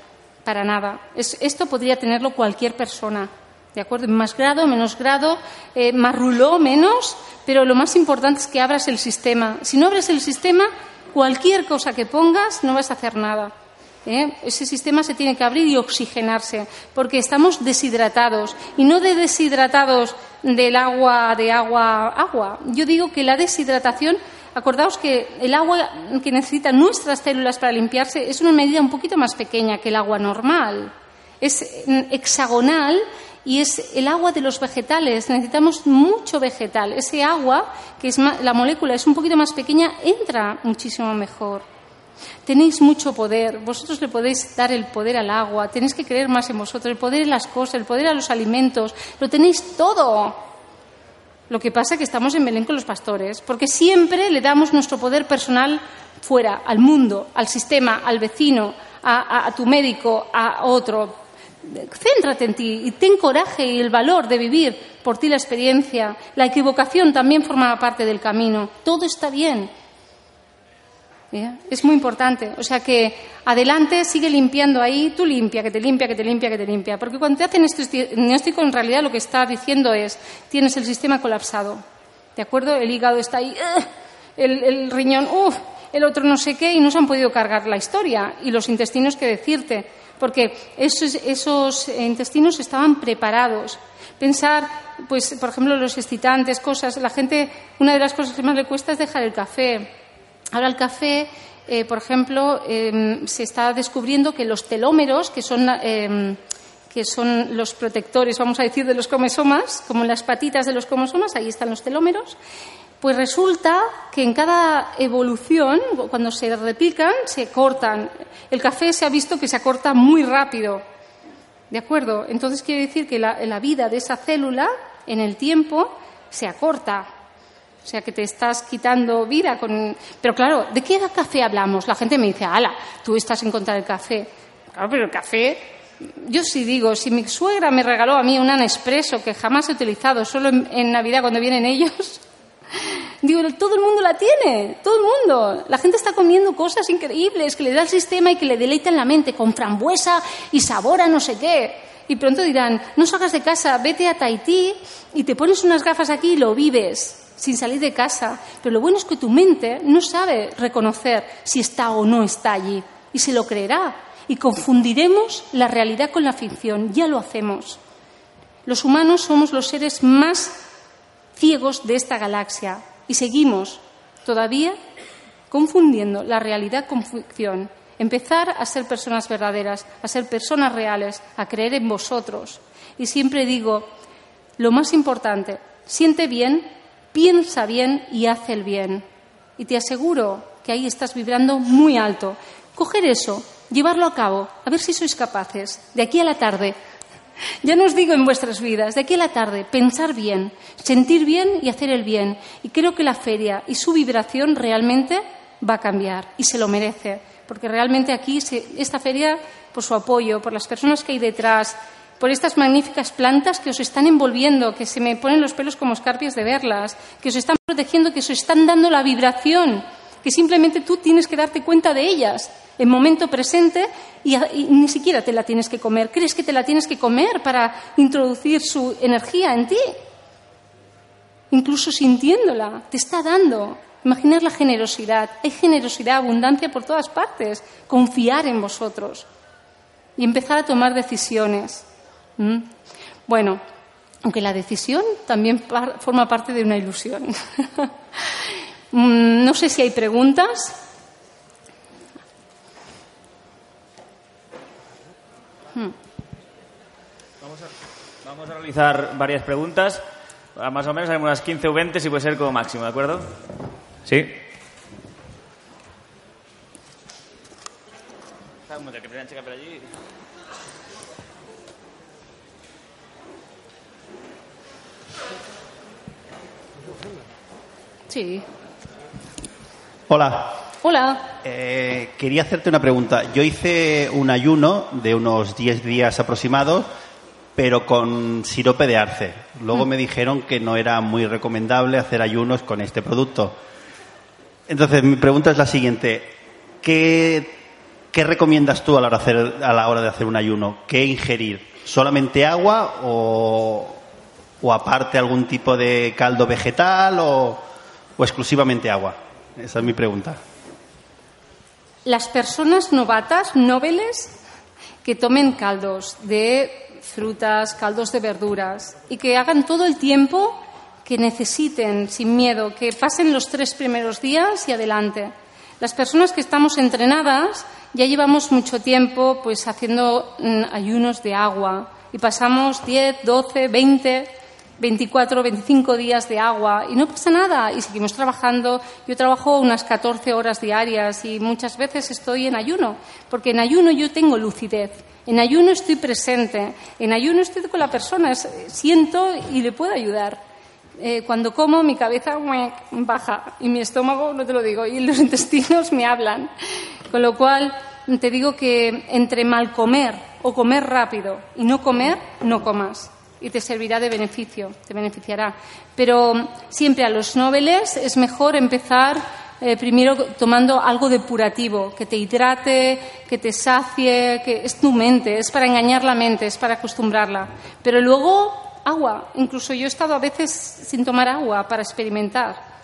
para nada. esto podría tenerlo cualquier persona, ¿de acuerdo? Más grado, menos grado, eh, más ruló, menos, pero lo más importante es que abras el sistema. Si no abres el sistema, cualquier cosa que pongas no vas a hacer nada. ¿eh? Ese sistema se tiene que abrir y oxigenarse, porque estamos deshidratados. Y no de deshidratados del agua, de agua, agua. Yo digo que la deshidratación, acordaos que el agua que necesitan nuestras células para limpiarse es una medida un poquito más pequeña que el agua normal. Es mm, hexagonal y es el agua de los vegetales. Necesitamos mucho vegetal. Ese agua, que es la molécula es un poquito más pequeña, entra muchísimo mejor. Tenéis mucho poder, vosotros le podéis dar el poder al agua, tenéis que creer más en vosotros, el poder en las cosas, el poder a los alimentos, lo tenéis todo. Lo que pasa es que estamos en Belén con los pastores, porque siempre le damos nuestro poder personal fuera, al mundo, al sistema, al vecino, a, tu médico, a otro. Céntrate en ti y ten coraje y el valor de vivir por ti la experiencia. La equivocación también forma parte del camino. Todo está bien. Es muy importante. O sea que adelante sigue limpiando ahí, tú limpia, que te limpia, que te limpia, que te limpia. Porque cuando te hacen este diagnóstico, en realidad lo que está diciendo es, tienes el sistema colapsado. ¿De acuerdo? El hígado está ahí, el, riñón, el otro no sé qué, y no se han podido cargar la historia. Y los intestinos, ¿qué decirte? Porque esos, intestinos estaban preparados. Pensar, pues, por ejemplo, los excitantes, cosas. La gente, una de las cosas que más le cuesta es dejar el café Ahora el café, eh, por ejemplo, em, se está descubriendo que los telómeros, que son, em, que son los protectores, vamos a decir, de los cromosomas, como las patitas de los cromosomas, ahí están los telómeros, pues resulta que en cada evolución, cuando se replican, se cortan. El café se ha visto que se acorta muy rápido. ¿De acuerdo? Entonces quiere decir que la vida de esa célula en el tiempo se acorta. O sea, que te estás quitando vida con... Pero claro, ¿de qué café hablamos? La gente me dice, ala, tú estás en contra del café. Claro, pero el café... Yo sí digo, si mi suegra me regaló a mí un Nespresso que jamás he utilizado, solo en, Navidad cuando vienen ellos, digo, todo el mundo la tiene, todo el mundo. La gente está comiendo cosas increíbles que le da el sistema y que le deleitan la mente con frambuesa y sabor a no sé qué. Y pronto dirán, no salgas de casa, vete a Tahití y te pones unas gafas aquí y lo vives sin salir de casa, pero lo bueno es que tu mente no sabe reconocer si está o no está allí y se lo creerá y confundiremos la realidad con la ficción, ya lo hacemos. Los humanos somos los seres más ciegos de esta galaxia y seguimos todavía confundiendo la realidad con ficción. Empezar a ser personas verdaderas, a ser personas reales, a creer en vosotros. Y siempre digo, lo más importante, siente bien piensa bien y hace el bien. Y te aseguro que ahí estás vibrando muy alto. Coger eso, llevarlo a cabo, a ver si sois capaces, de aquí a la tarde, ya no os digo en vuestras vidas, de aquí a la tarde, pensar bien, sentir bien y hacer el bien. Y creo que la feria y su vibración realmente va a cambiar y se lo merece, porque realmente aquí esta feria, por su apoyo, por las personas que hay detrás, por estas magníficas plantas que os están envolviendo, que se me ponen los pelos como escarpias de verlas, que os están protegiendo, que os están dando la vibración, que simplemente tú tienes que darte cuenta de ellas en momento presente y, ni siquiera te la tienes que comer. Crees que te la tienes que comer para introducir su energía en ti. Incluso sintiéndola, te está dando. Imaginar la generosidad. Hay generosidad, abundancia por todas partes. Confiar en vosotros y empezar a tomar decisiones. ¿Mm? Bueno, aunque la decisión también forma parte de una ilusión. Mm, no sé si hay preguntas. Vamos a, realizar varias preguntas. Más o menos hay unas 15 o 20, si puede ser como máximo, ¿de acuerdo? Sí. Sí. Hola. Hola. Eh, quería hacerte una pregunta. Yo hice un ayuno de unos 10 días aproximados, pero con sirope de arce. Luego me dijeron que no era muy recomendable hacer ayunos con este producto. Entonces, mi pregunta es la siguiente. ¿Qué, qué recomiendas tú a la, hora de hacer, a la hora de hacer un ayuno? ¿Qué ingerir? ¿Solamente agua o, o aparte algún tipo de caldo vegetal o, o exclusivamente agua? Esa es mi pregunta. Las personas novatas, noveles, que tomen caldos de frutas, caldos de verduras y que hagan todo el tiempo que necesiten sin miedo, que pasen los tres primeros días y adelante. Las personas que estamos entrenadas ya llevamos mucho tiempo pues haciendo mm, ayunos de agua y pasamos 10, 12, 20 24, 25 días de agua y no pasa nada y seguimos trabajando. Yo trabajo unas 14 horas diarias y muchas veces estoy en ayuno, porque en ayuno yo tengo lucidez, en ayuno estoy presente, en ayuno estoy con la persona, siento y le puedo ayudar. Eh, cuando como mi cabeza baja y mi estómago, no te lo digo, y los intestinos me hablan. Con lo cual te digo que entre mal comer o comer rápido y no comer, no comas y te servirá de beneficio, te beneficiará. Pero siempre a los noveles es mejor empezar eh, primero tomando algo depurativo, que te hidrate, que te sacie, que es tu mente, es para engañar la mente, es para acostumbrarla. Pero luego agua, incluso yo he estado a veces sin tomar agua para experimentar.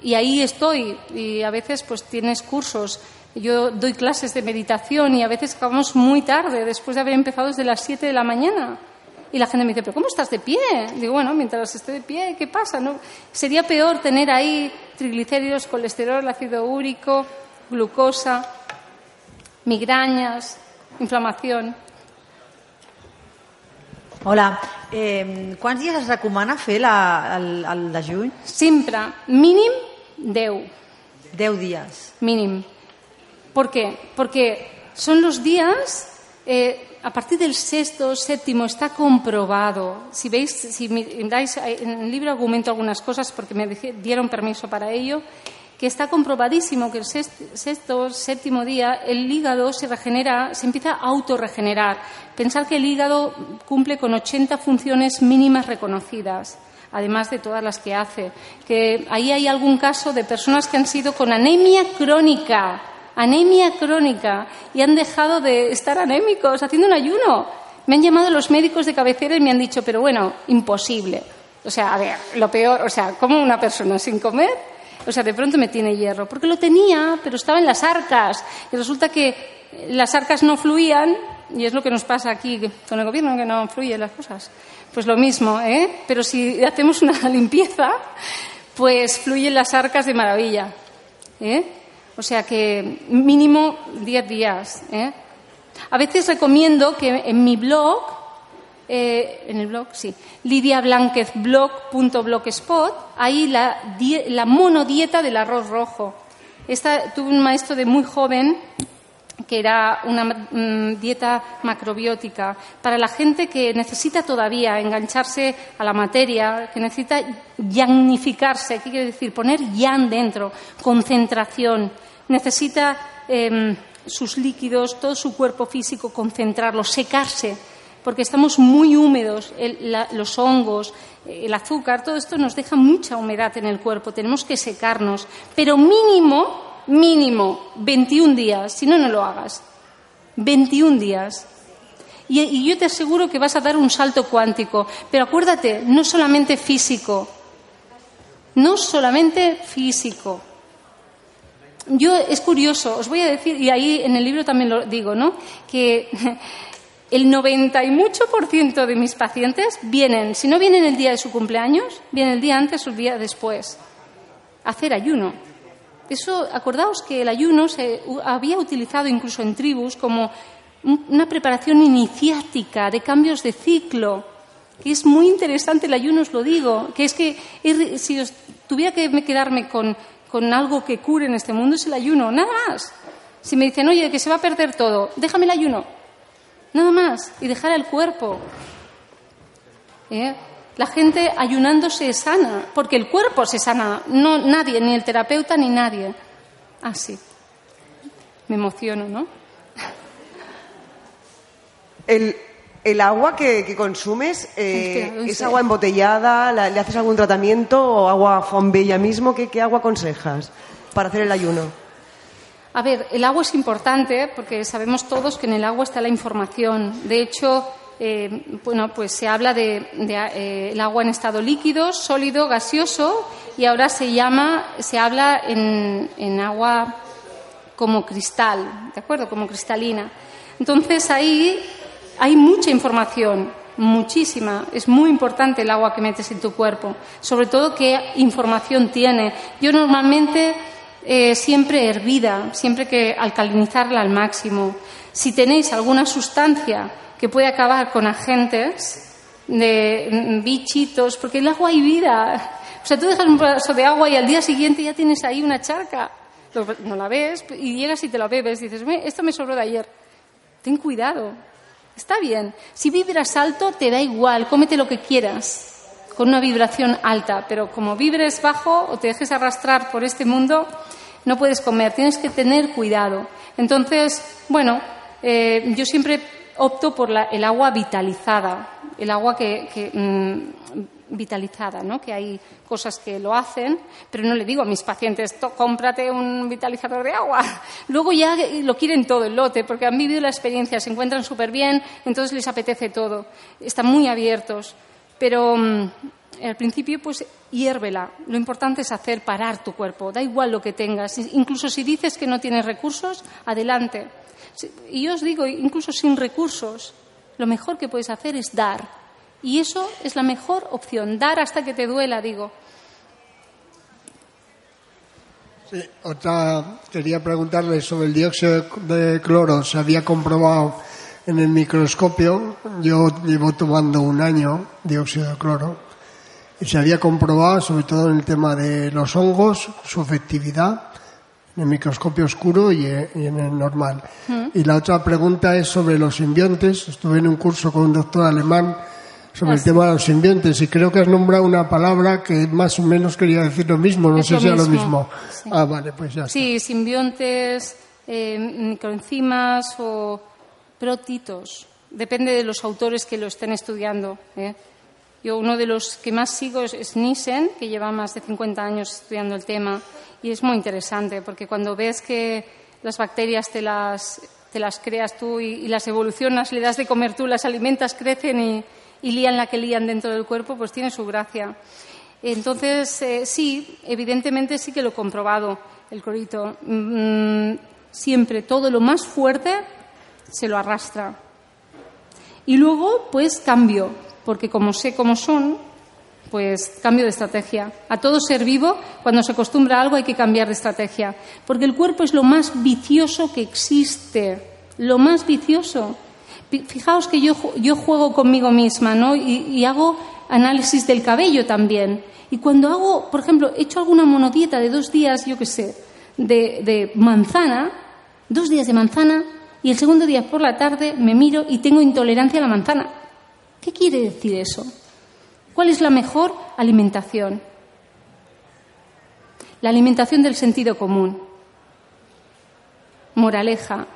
Y ahí estoy, y a veces pues tienes cursos. Yo doy clases de meditación y a veces acabamos muy tarde, después de haber empezado desde las 7 de la mañana. Y la gente me dice, ¿pero cómo estás de pie? Digo, bueno, mientras esté de pie, ¿qué pasa? ¿No? Sería peor tener ahí triglicéridos, colesterol, ácido úrico, glucosa, migrañas, inflamación. Hola, eh, quants dies es recomana fer la, el, el dejuny? Sempre, mínim 10. 10 días. Mínim. ¿Por qué? Porque son los días eh, a partir del sexto, séptimo, está comprobado. Si veis, si miráis, en el libro argumento algunas cosas porque me dieron permiso para ello, que está comprobadísimo que el sexto, séptimo día el hígado se regenera, se empieza a autorregenerar. Pensar que el hígado cumple con 80 funciones mínimas reconocidas además de todas las que hace. Que ahí hay algún caso de personas que han sido con anemia crónica, anemia crónica y han dejado de estar anémicos haciendo un ayuno. Me han llamado los médicos de cabecera y me han dicho, pero bueno, imposible. O sea, a ver, lo peor, o sea, ¿cómo una persona sin comer? O sea, de pronto me tiene hierro, porque lo tenía, pero estaba en las arcas. Y resulta que las arcas no fluían, y es lo que nos pasa aquí con el gobierno, que no fluyen las cosas. Pues lo mismo, ¿eh? Pero si hacemos una limpieza, pues fluyen las arcas de maravilla. ¿eh? O sea que mínimo 10 días. ¿eh? A veces recomiendo que en mi blog, eh, en el blog, sí, lidiablanquezblog.blogspot, ahí la, la monodieta del arroz rojo. Esta, tuve un maestro de muy joven que era una mm, dieta macrobiótica para la gente que necesita todavía engancharse a la materia, que necesita yannificarse, ¿qué quiere decir? Poner yan dentro, concentración necesita em, sus líquidos, todo su cuerpo físico, concentrarlo, secarse, porque estamos muy húmedos, los hongos, el azúcar, todo esto nos deja mucha humedad en el cuerpo, tenemos que secarnos, pero mínimo, mínimo, 21 días, si no, no lo hagas. 21 días. Y yo te aseguro que vas a dar un salto cuántico, pero acuérdate, no solamente físico, no solamente físico, yo es curioso, os voy a decir, y ahí en el libro también lo digo, ¿no? Que el 90 y mucho por ciento de mis pacientes vienen, si no vienen el día de su cumpleaños, vienen el día antes o el día después, a hacer ayuno. Eso, acordaos que el ayuno se había utilizado incluso en tribus como una preparación iniciática de cambios de ciclo. que es muy interesante el ayuno, os lo digo, que es que si os tuviera que me- quedarme con, con algo que cure en este mundo es el ayuno, nada más. Si me dicen, oye, que se va a perder todo, déjame el ayuno, nada más, y dejar el cuerpo. ¿Eh? La gente ayunando se sana, porque el cuerpo se sana, no nadie, ni el terapeuta ni nadie. Ah, sí. Me emociono, ¿no? El, el agua que, que consumes, eh, ¿es agua embotellada? ¿La- ¿Le haces algún tratamiento o agua fombella mismo? ¿Qué, qué agua aconsejas para hacer el ayuno? A ver, el agua es importante porque sabemos todos que en el agua está la información. De hecho, eh, bueno, pues se habla de, de, eh, el agua en estado líquido, sólido, gaseoso y ahora se llama, se habla en, en agua como cristal, ¿de acuerdo? Como cristalina. Entonces ahí hay mucha información, muchísima. Es muy importante el agua que metes en tu cuerpo, sobre todo qué información tiene. Yo normalmente eh, siempre hervida, siempre que alcalinizarla al máximo. Si tenéis alguna sustancia que puede acabar con agentes de mm, bichitos, porque el agua hay vida. O sea, tú dejas un vaso de agua y al día siguiente ya tienes ahí una charca. No la ves y llegas y te la bebes. Dices, "Ve, esto me sobró de ayer. Ten cuidado. Está bien. Si vibras alto, te da igual. Cómete lo que quieras con una vibración alta. Pero como vibres bajo o te dejes arrastrar por este mundo, no puedes comer. Tienes que tener cuidado. Entonces, bueno, eh, yo siempre opto por la- el agua vitalizada. El agua que, mm, vitalizada, ¿no? Que hay cosas que lo hacen, pero no le digo a mis pacientes, "To- cómprate un vitalizador de agua. Luego ya lo quieren todo el lote, porque han vivido la experiencia, se encuentran súper bien, entonces les apetece todo. Están muy abiertos. Pero mm, al principio, pues hiérvela. Lo importante es hacer parar tu cuerpo. Da igual lo que tengas. Incluso si dices que no tienes recursos, adelante. Y yo os digo, incluso sin recursos, lo mejor que puedes hacer es dar. Y eso es la mejor opción. Dar hasta que te duela, digo. Sí, otra quería preguntarle sobre el dióxido de cloro. Se había comprobado en el microscopio. Yo llevo tomando un año dióxido de cloro y se había comprobado, sobre todo en el tema de los hongos, su efectividad en el microscopio oscuro y eh, en el normal. Y la otra pregunta es sobre los simbiontes. Estuve en un curso con un doctor alemán sobre el tema de los simbiontes y creo que has nombrado una palabra que más o menos quería decir lo mismo. No sé si es lo mismo, sí. Ah, vale, pues ya está. Sí, simbiontes, eh, microenzimas o protitos. Depende de los autores que lo estén estudiando. ¿eh? Yo uno de los que más sigo es, es Nissen, que lleva más de 50 años estudiando el tema. Y es muy interesante, porque cuando ves que las bacterias te las, te las creas tú y, y las evolucionas, le das de comer tú, las alimentas, crecen y, y lían la que lían dentro del cuerpo, pues tiene su gracia. Entonces, eh, sí, evidentemente sí que lo he comprobado, el clorito. Mm, siempre todo lo más fuerte se lo arrastra. Y luego, pues cambio, porque como sé cómo son, pues cambio de estrategia. A todo ser vivo, cuando se acostumbra a algo hay que cambiar de estrategia, porque el cuerpo es lo más vicioso que existe, lo más vicioso. Fi- Fijaos que yo, yo juego conmigo misma, ¿no? Y, y hago análisis del cabello también. Y cuando hago, por ejemplo, he hecho alguna monodieta de dos días, yo qué sé, de, de manzana, dos días de manzana, y el segundo día por la tarde me miro y tengo intolerancia a la manzana. ¿Qué quiere decir eso? ¿Cuál es la mejor alimentación? La alimentación del sentido común. Moraleja.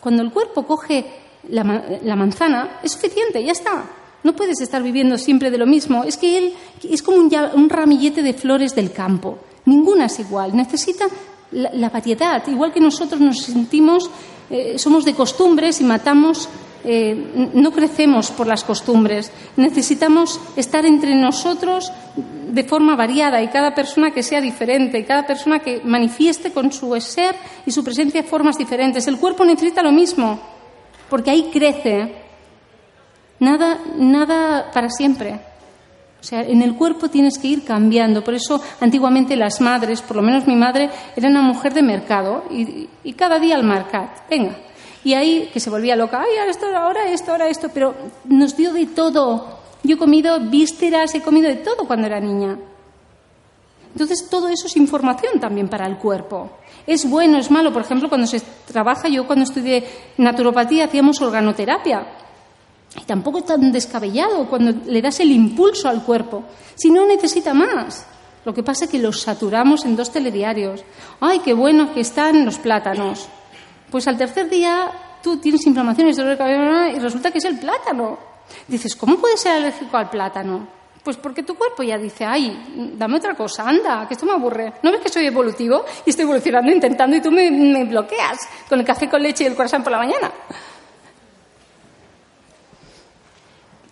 Cuando el cuerpo coge la, la manzana, es suficiente, ya está. No puedes estar viviendo siempre de lo mismo. Es que él es como un, un ramillete de flores del campo. Ninguna es igual. Necesita la, variedad. Igual que nosotros nos sentimos, eh, somos de costumbres y matamos, eh, no crecemos por las costumbres. Necesitamos estar entre nosotros de forma variada y cada persona que sea diferente, y cada persona que manifieste con su ser y su presencia formas diferentes. El cuerpo necesita lo mismo, porque ahí crece. Nada, nada para siempre. O sea, en el cuerpo tienes que ir cambiando. Por eso, antiguamente las madres, por lo menos mi madre, era una mujer de mercado y, cada día al mercat. Venga. Y ahí que se volvía loca, ay, ahora esto, ahora esto, ahora esto, pero nos dio de todo. Yo he comido vísceras, he comido de todo cuando era niña. Entonces, todo eso es información también para el cuerpo. Es bueno, es malo. Por ejemplo, cuando se trabaja, yo cuando estudié naturopatía hacíamos organoterapia. Y tampoco es tan descabellado cuando le das el impulso al cuerpo. Si no necesita más. Lo que pasa es que los saturamos en dos telediarios. ¡Ay, qué bueno que están los plátanos! Pues al tercer día tú tienes inflamaciones de cabeza y resulta que es el plátano. Dices, ¿cómo puedes ser alérgico al plátano? Pues porque tu cuerpo ya dice, ay, dame otra cosa, anda, que esto me aburre. ¿No ves que soy evolutivo y estoy evolucionando intentando y tú me, me bloqueas con el café con leche y el corazón por la mañana?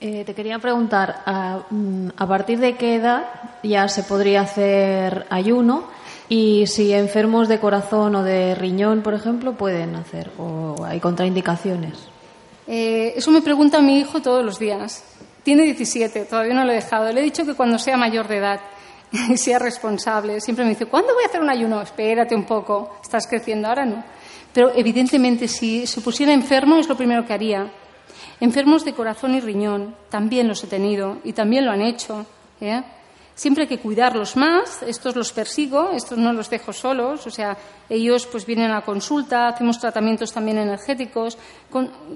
Eh, te quería preguntar, mm, a, partir de qué edad ya se podría hacer ayuno? Y si enfermos de corazón o de riñón, por ejemplo, pueden hacer, o hay contraindicaciones. Eh, eso me pregunta mi hijo todos los días. Tiene 17, todavía no lo he dejado. Le he dicho que cuando sea mayor de edad y sea responsable, siempre me dice, ¿cuándo voy a hacer un ayuno? Espérate un poco, estás creciendo, ahora no. Pero evidentemente si se pusiera enfermo es lo primero que haría Enfermos de corazón y riñón, también los he tenido y también lo han hecho. ¿eh? Siempre hay que cuidarlos más, estos los persigo, estos no los dejo solos, o sea, ellos pues vienen a consulta, hacemos tratamientos también energéticos,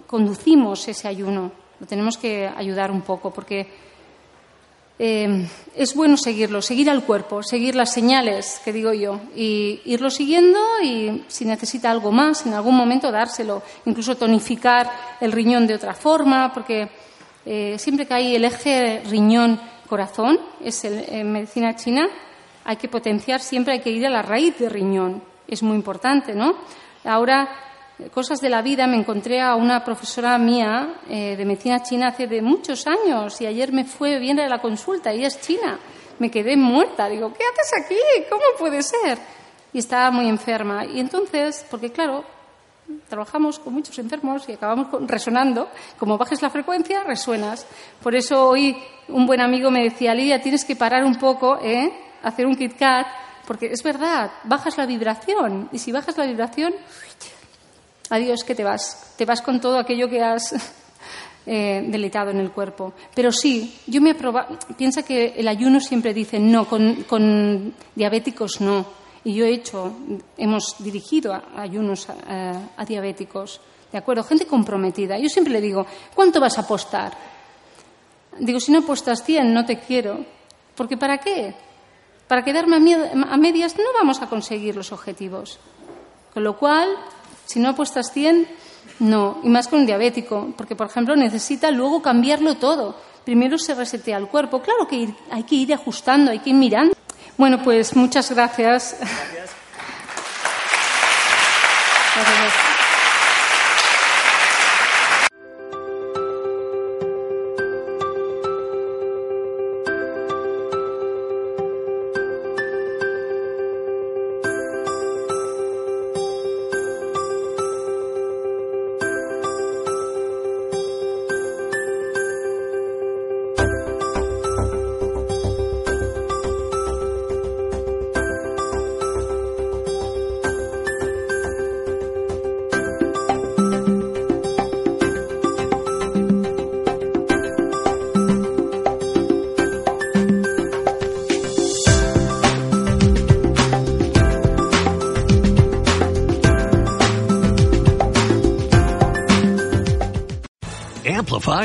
conducimos ese ayuno, lo tenemos que ayudar un poco porque eh, es bueno seguirlo, seguir al cuerpo, seguir las señales, que digo yo, y irlo siguiendo y si necesita algo más, en algún momento dárselo, incluso tonificar el riñón de otra forma, porque eh, siempre que hay el eje riñón-corazón, es en medicina china, hay que potenciar, siempre hay que ir a la raíz de riñón, es muy importante, ¿no? Ahora cosas de la vida me encontré a una profesora mía eh, de medicina china hace de muchos años y ayer me fue bien a la consulta, ella es china. Me quedé muerta, digo, ¿qué haces aquí? ¿Cómo puede ser? Y estaba muy enferma. Y entonces, porque claro, trabajamos con muchos enfermos y acabamos resonando. Como bajes la frecuencia, resuenas. Por eso hoy un buen amigo me decía, Lidia, tienes que parar un poco, ¿eh? hacer un Kit Kat, porque es verdad, bajas la vibración. Y si bajas la vibración, Adiós que te vas, te vas con todo aquello que has eh, delitado en el cuerpo. Pero sí, yo me aproba, piensa que el ayuno siempre dice no, con, diabéticos no. Y yo he hecho, hemos dirigido ayunos a, diabéticos, ¿de acuerdo? Gente comprometida. Yo siempre le digo, ¿cuánto vas a apostar? Digo, si no apuestas 100, no te quiero. Porque ¿para qué? Para quedarme a medias no vamos a conseguir los objetivos. Con lo cual, si no apuestas 100, no. Y más con un diabético, porque, por ejemplo, necesita luego cambiarlo todo. Primero se resetea el cuerpo. Claro que hay que ir ajustando, hay que ir mirando. Bueno, pues muchas gracias. gracias. Amplify